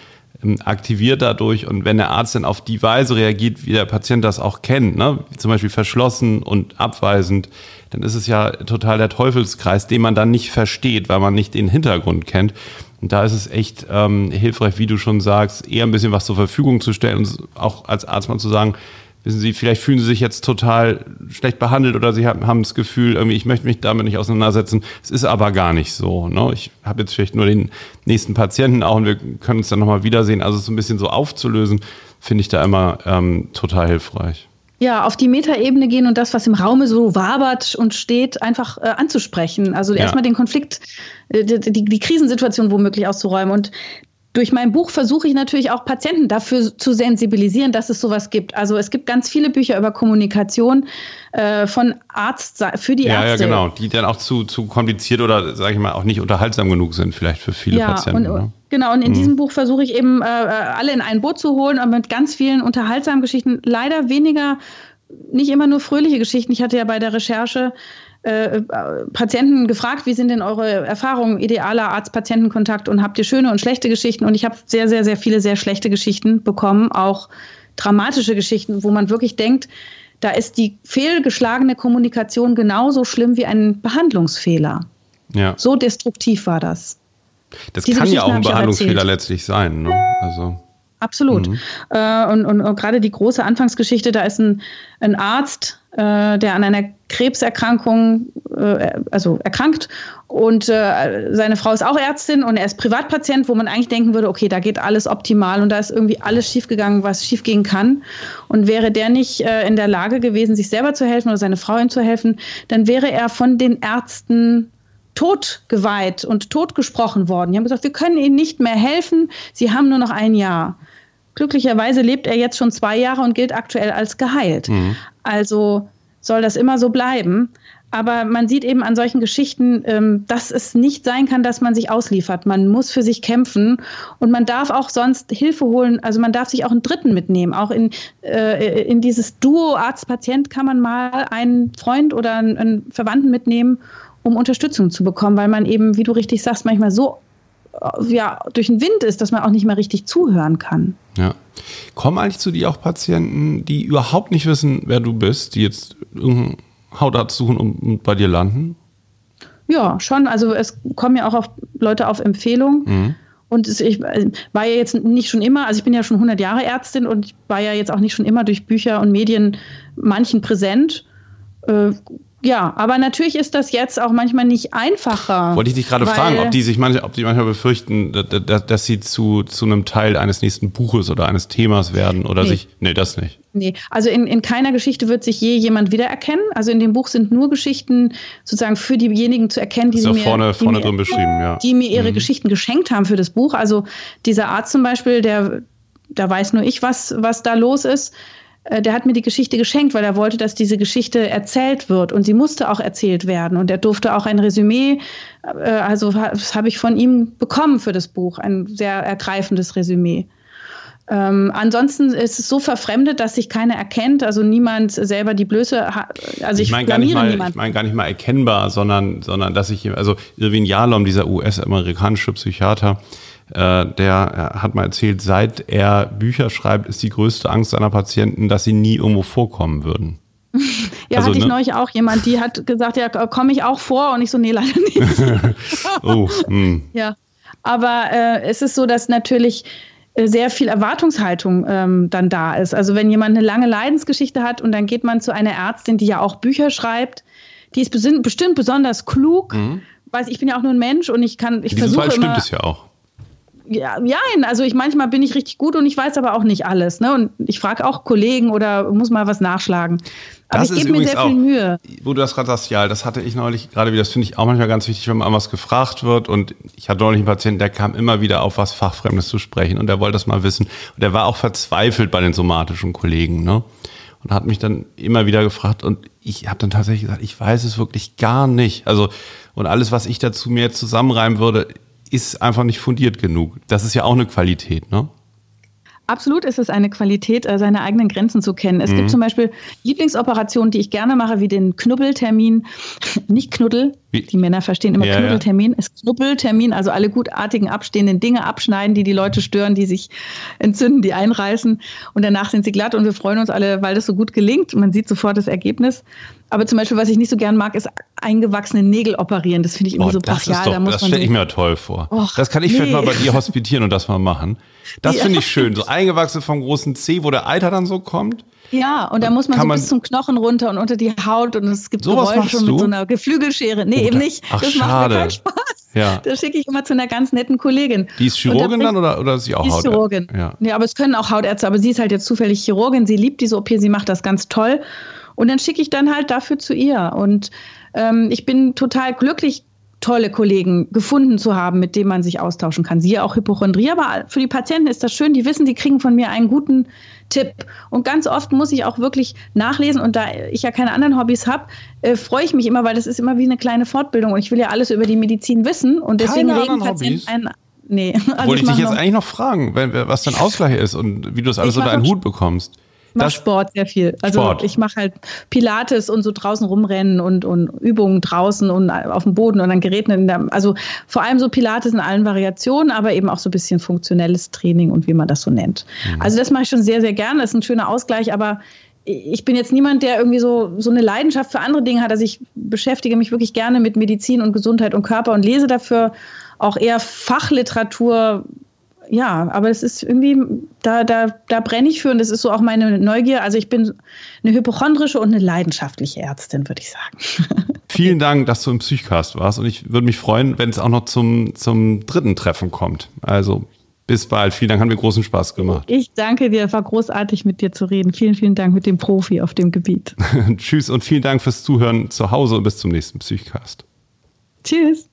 Speaker 1: ähm, aktiviert dadurch und wenn der Arzt dann auf die Weise reagiert, wie der Patient das auch kennt, ne? zum Beispiel verschlossen und abweisend, dann ist es ja total der Teufelskreis, den man dann nicht versteht, weil man nicht den Hintergrund kennt. Und da ist es echt ähm, hilfreich, wie du schon sagst, eher ein bisschen was zur Verfügung zu stellen und auch als Arzt mal zu sagen, wissen Sie, vielleicht fühlen Sie sich jetzt total schlecht behandelt oder Sie haben, haben das Gefühl, irgendwie, ich möchte mich damit nicht auseinandersetzen. Es ist aber gar nicht so. Ne? Ich habe jetzt vielleicht nur den nächsten Patienten auch und wir können uns dann nochmal wiedersehen. Also so ein bisschen so aufzulösen, finde ich da immer ähm, total hilfreich.
Speaker 2: Ja, auf die Metaebene gehen und das, was im Raume so wabert und steht, einfach äh, anzusprechen. Also ja. erstmal den Konflikt, äh, die, die Krisensituation womöglich auszuräumen. Und durch mein Buch versuche ich natürlich auch Patienten dafür zu sensibilisieren, dass es sowas gibt. Also es gibt ganz viele Bücher über Kommunikation äh, von Arzt für die
Speaker 1: ja,
Speaker 2: Ärzte.
Speaker 1: Ja, genau, die dann auch zu, zu kompliziert oder sage ich mal auch nicht unterhaltsam genug sind vielleicht für viele ja, Patienten.
Speaker 2: Und, ne? Genau, und in mhm. diesem Buch versuche ich eben äh, äh, alle in ein Boot zu holen und mit ganz vielen unterhaltsamen Geschichten. Leider weniger, nicht immer nur fröhliche Geschichten. Ich hatte ja bei der Recherche äh, Patienten gefragt, wie sind denn eure Erfahrungen, idealer Arzt-Patienten-Kontakt und habt ihr schöne und schlechte Geschichten? Und ich habe sehr, sehr, sehr viele sehr schlechte Geschichten bekommen, auch dramatische Geschichten, wo man wirklich denkt, da ist die fehlgeschlagene Kommunikation genauso schlimm wie ein Behandlungsfehler. Ja. So destruktiv war das.
Speaker 1: Das Diese kann ja auch ein Behandlungsfehler letztlich sein. Ne? Also.
Speaker 2: Absolut. Mhm. Äh, und, und, und gerade die große Anfangsgeschichte, da ist ein, ein Arzt, äh, der an einer Krebserkrankung, äh, also erkrankt und äh, seine Frau ist auch Ärztin und er ist Privatpatient, wo man eigentlich denken würde, okay, da geht alles optimal und da ist irgendwie alles schiefgegangen, was schiefgehen kann. Und wäre der nicht äh, in der Lage gewesen, sich selber zu helfen oder seine Frau ihm zu helfen, dann wäre er von den Ärzten tot geweiht und tot gesprochen worden. Die haben gesagt, wir können Ihnen nicht mehr helfen, Sie haben nur noch ein Jahr. Glücklicherweise lebt er jetzt schon zwei Jahre und gilt aktuell als geheilt. Mhm. Also soll das immer so bleiben. Aber man sieht eben an solchen Geschichten, ähm, dass es nicht sein kann, dass man sich ausliefert. Man muss für sich kämpfen und man darf auch sonst Hilfe holen. Also man darf sich auch einen Dritten mitnehmen. Auch in, äh, in dieses Duo Arzt-Patient kann man mal einen Freund oder einen, Verwandten mitnehmen um Unterstützung zu bekommen, weil man eben, wie du richtig sagst, manchmal so ja, durch den Wind ist, dass man auch nicht mehr richtig zuhören kann.
Speaker 1: Ja. Kommen eigentlich zu dir auch Patienten, die überhaupt nicht wissen, wer du bist, die jetzt irgendeinen Hautarzt suchen und bei dir landen?
Speaker 2: Ja, schon. Also es kommen ja auch auf Leute auf Empfehlung. Mhm. Und ich äh, war ja jetzt nicht schon immer, also ich bin ja schon 100 Jahre Ärztin und ich war ja jetzt auch nicht schon immer durch Bücher und Medien manchen präsent. Äh, ja, aber natürlich ist das jetzt auch manchmal nicht einfacher.
Speaker 1: Wollte ich dich gerade fragen, ob die sich manchmal, ob die manchmal befürchten, dass, dass, sie zu, zu einem Teil eines nächsten Buches oder eines Themas werden oder nee. sich. Nee, das nicht.
Speaker 2: Nee, also in, in keiner Geschichte wird sich je jemand wiedererkennen. Also in dem Buch sind nur Geschichten sozusagen für diejenigen zu erkennen, die, sie
Speaker 1: ja vorne,
Speaker 2: mir,
Speaker 1: vorne drin beschrieben, ja.
Speaker 2: die mir ihre mhm. Geschichten geschenkt haben für das Buch. Also dieser Arzt zum Beispiel, der da weiß nur ich, was, was da los ist. Äh, der hat mir die Geschichte geschenkt, weil er wollte, dass diese Geschichte erzählt wird und sie musste auch erzählt werden und er durfte auch ein Resümee, äh, also das habe ich von ihm bekommen für das Buch, ein sehr ergreifendes Resümee. Ähm, ansonsten ist es so verfremdet, dass sich keiner erkennt, also niemand selber die Blöße hat. Also ich, ich meine gar
Speaker 1: nicht mal, ich meine gar nicht mal erkennbar, sondern, sondern dass ich, also Irwin Jalom, dieser US-amerikanische Psychiater, der hat mal erzählt, seit er Bücher schreibt, ist die größte Angst seiner Patienten, dass sie nie irgendwo vorkommen würden. *laughs*
Speaker 2: Ja, also, hatte ich ne? neulich auch jemand, die hat gesagt, ja, komme ich auch vor? Und ich so, nee, leider nicht. *laughs* oh, hm. Ja, aber äh, es ist so, dass natürlich äh, sehr viel Erwartungshaltung ähm, dann da ist. Also wenn jemand eine lange Leidensgeschichte hat und dann geht man zu einer Ärztin, die ja auch Bücher schreibt, die ist bestimmt besonders klug. Mhm. Weiß, ich bin ja auch nur ein Mensch und ich kann, ich versuche
Speaker 1: immer. stimmt es ja auch
Speaker 2: ja, ja, also ich manchmal bin ich richtig gut und ich weiß aber auch nicht alles. Ne? Und ich frage auch Kollegen oder muss mal was nachschlagen. Aber
Speaker 1: das ich gebe mir sehr viel Mühe. Wo du das gerade sagst, ja, das hatte ich neulich gerade wieder, das finde ich auch manchmal ganz wichtig, wenn man was gefragt wird. Und ich hatte neulich einen Patienten, der kam immer wieder auf was Fachfremdes zu sprechen und der wollte das mal wissen. Und der war auch verzweifelt bei den somatischen Kollegen, ne? Und hat mich dann immer wieder gefragt und ich habe dann tatsächlich gesagt, ich weiß es wirklich gar nicht. Also, und alles, was ich dazu mir jetzt zusammenreimen würde, ist einfach nicht fundiert genug. Das ist ja auch eine Qualität, ne?
Speaker 2: Absolut ist es eine Qualität, äh, seine eigenen Grenzen zu kennen. Es mhm. gibt zum Beispiel Lieblingsoperationen, die ich gerne mache, wie den Knubbeltermin. *laughs* Nicht Knuddel? Die Männer verstehen immer ja, Knubbeltermin. Ja. Es ist Knubbeltermin, also alle gutartigen abstehenden Dinge abschneiden, die die Leute stören, die sich entzünden, die einreißen. Und danach sind sie glatt und wir freuen uns alle, weil das so gut gelingt. Man sieht sofort das Ergebnis. Aber zum Beispiel, was ich nicht so gern mag, ist eingewachsene Nägel operieren. Das finde ich immer oh, so brachial.
Speaker 1: Da das stelle ich mir toll vor. Och, das kann ich nee. vielleicht mal bei dir hospitieren und das mal machen. Das *laughs* ja. finde ich schön. So eingewachsen vom großen C, wo der Eiter dann so kommt.
Speaker 2: Ja, und da muss man so man bis zum Knochen runter und unter die Haut und es gibt
Speaker 1: so Geräusche
Speaker 2: mit so einer Geflügelschere. Nee, oh, eben nicht.
Speaker 1: Ach, das schade. macht mir keinen Spaß.
Speaker 2: Ja. Das schicke ich immer zu einer ganz netten Kollegin.
Speaker 1: Die ist Chirurgin dann oder, oder ist
Speaker 2: sie
Speaker 1: auch
Speaker 2: die ist Chirurgin. Ja. ja, aber es können auch Hautärzte, aber sie ist halt jetzt zufällig Chirurgin. Sie liebt diese OP, sie macht das ganz toll. Und dann schicke ich dann halt dafür zu ihr. Und ähm, ich bin total glücklich, tolle Kollegen gefunden zu haben, mit denen man sich austauschen kann. Siehe auch Hypochondrie, aber für die Patienten ist das schön, die wissen, die kriegen von mir einen guten Tipp. Und ganz oft muss ich auch wirklich nachlesen. Und da ich ja keine anderen Hobbys habe, äh, freue ich mich immer, weil das ist immer wie eine kleine Fortbildung. Und ich will ja alles über die Medizin wissen. Und deswegen
Speaker 1: keine regen Patienten einen Nee. *laughs* Also Wollte ich, dich jetzt eigentlich noch fragen, was dein Ausgleich ist und wie du das alles unter einen Hut bekommst
Speaker 2: mache Sport sehr viel. Also Sport. ich mache halt Pilates und so draußen rumrennen und, und Übungen draußen und auf dem Boden und an Geräten. Der, also vor allem so Pilates in allen Variationen, aber eben auch so ein bisschen funktionelles Training und wie man das so nennt. Mhm. Also das mache ich schon sehr, sehr gerne. Das ist ein schöner Ausgleich, aber ich bin jetzt niemand, der irgendwie so, so eine Leidenschaft für andere Dinge hat. Also ich beschäftige mich wirklich gerne mit Medizin und Gesundheit und Körper und lese dafür auch eher Fachliteratur, ja, aber es ist irgendwie, da, da, da brenne ich für und das ist so auch meine Neugier. Also ich bin eine hypochondrische und eine leidenschaftliche Ärztin, würde ich sagen. *laughs*
Speaker 1: Vielen Dank, dass du im Psychcast warst und ich würde mich freuen, wenn es auch noch zum, zum dritten Treffen kommt. Also bis bald. Vielen Dank, hat mir großen Spaß gemacht.
Speaker 2: Ich danke dir, war großartig mit dir zu reden. Vielen, vielen Dank mit dem Profi auf dem Gebiet. *laughs*
Speaker 1: Tschüss und vielen Dank fürs Zuhören zu Hause und bis zum nächsten Psychcast.
Speaker 2: Tschüss.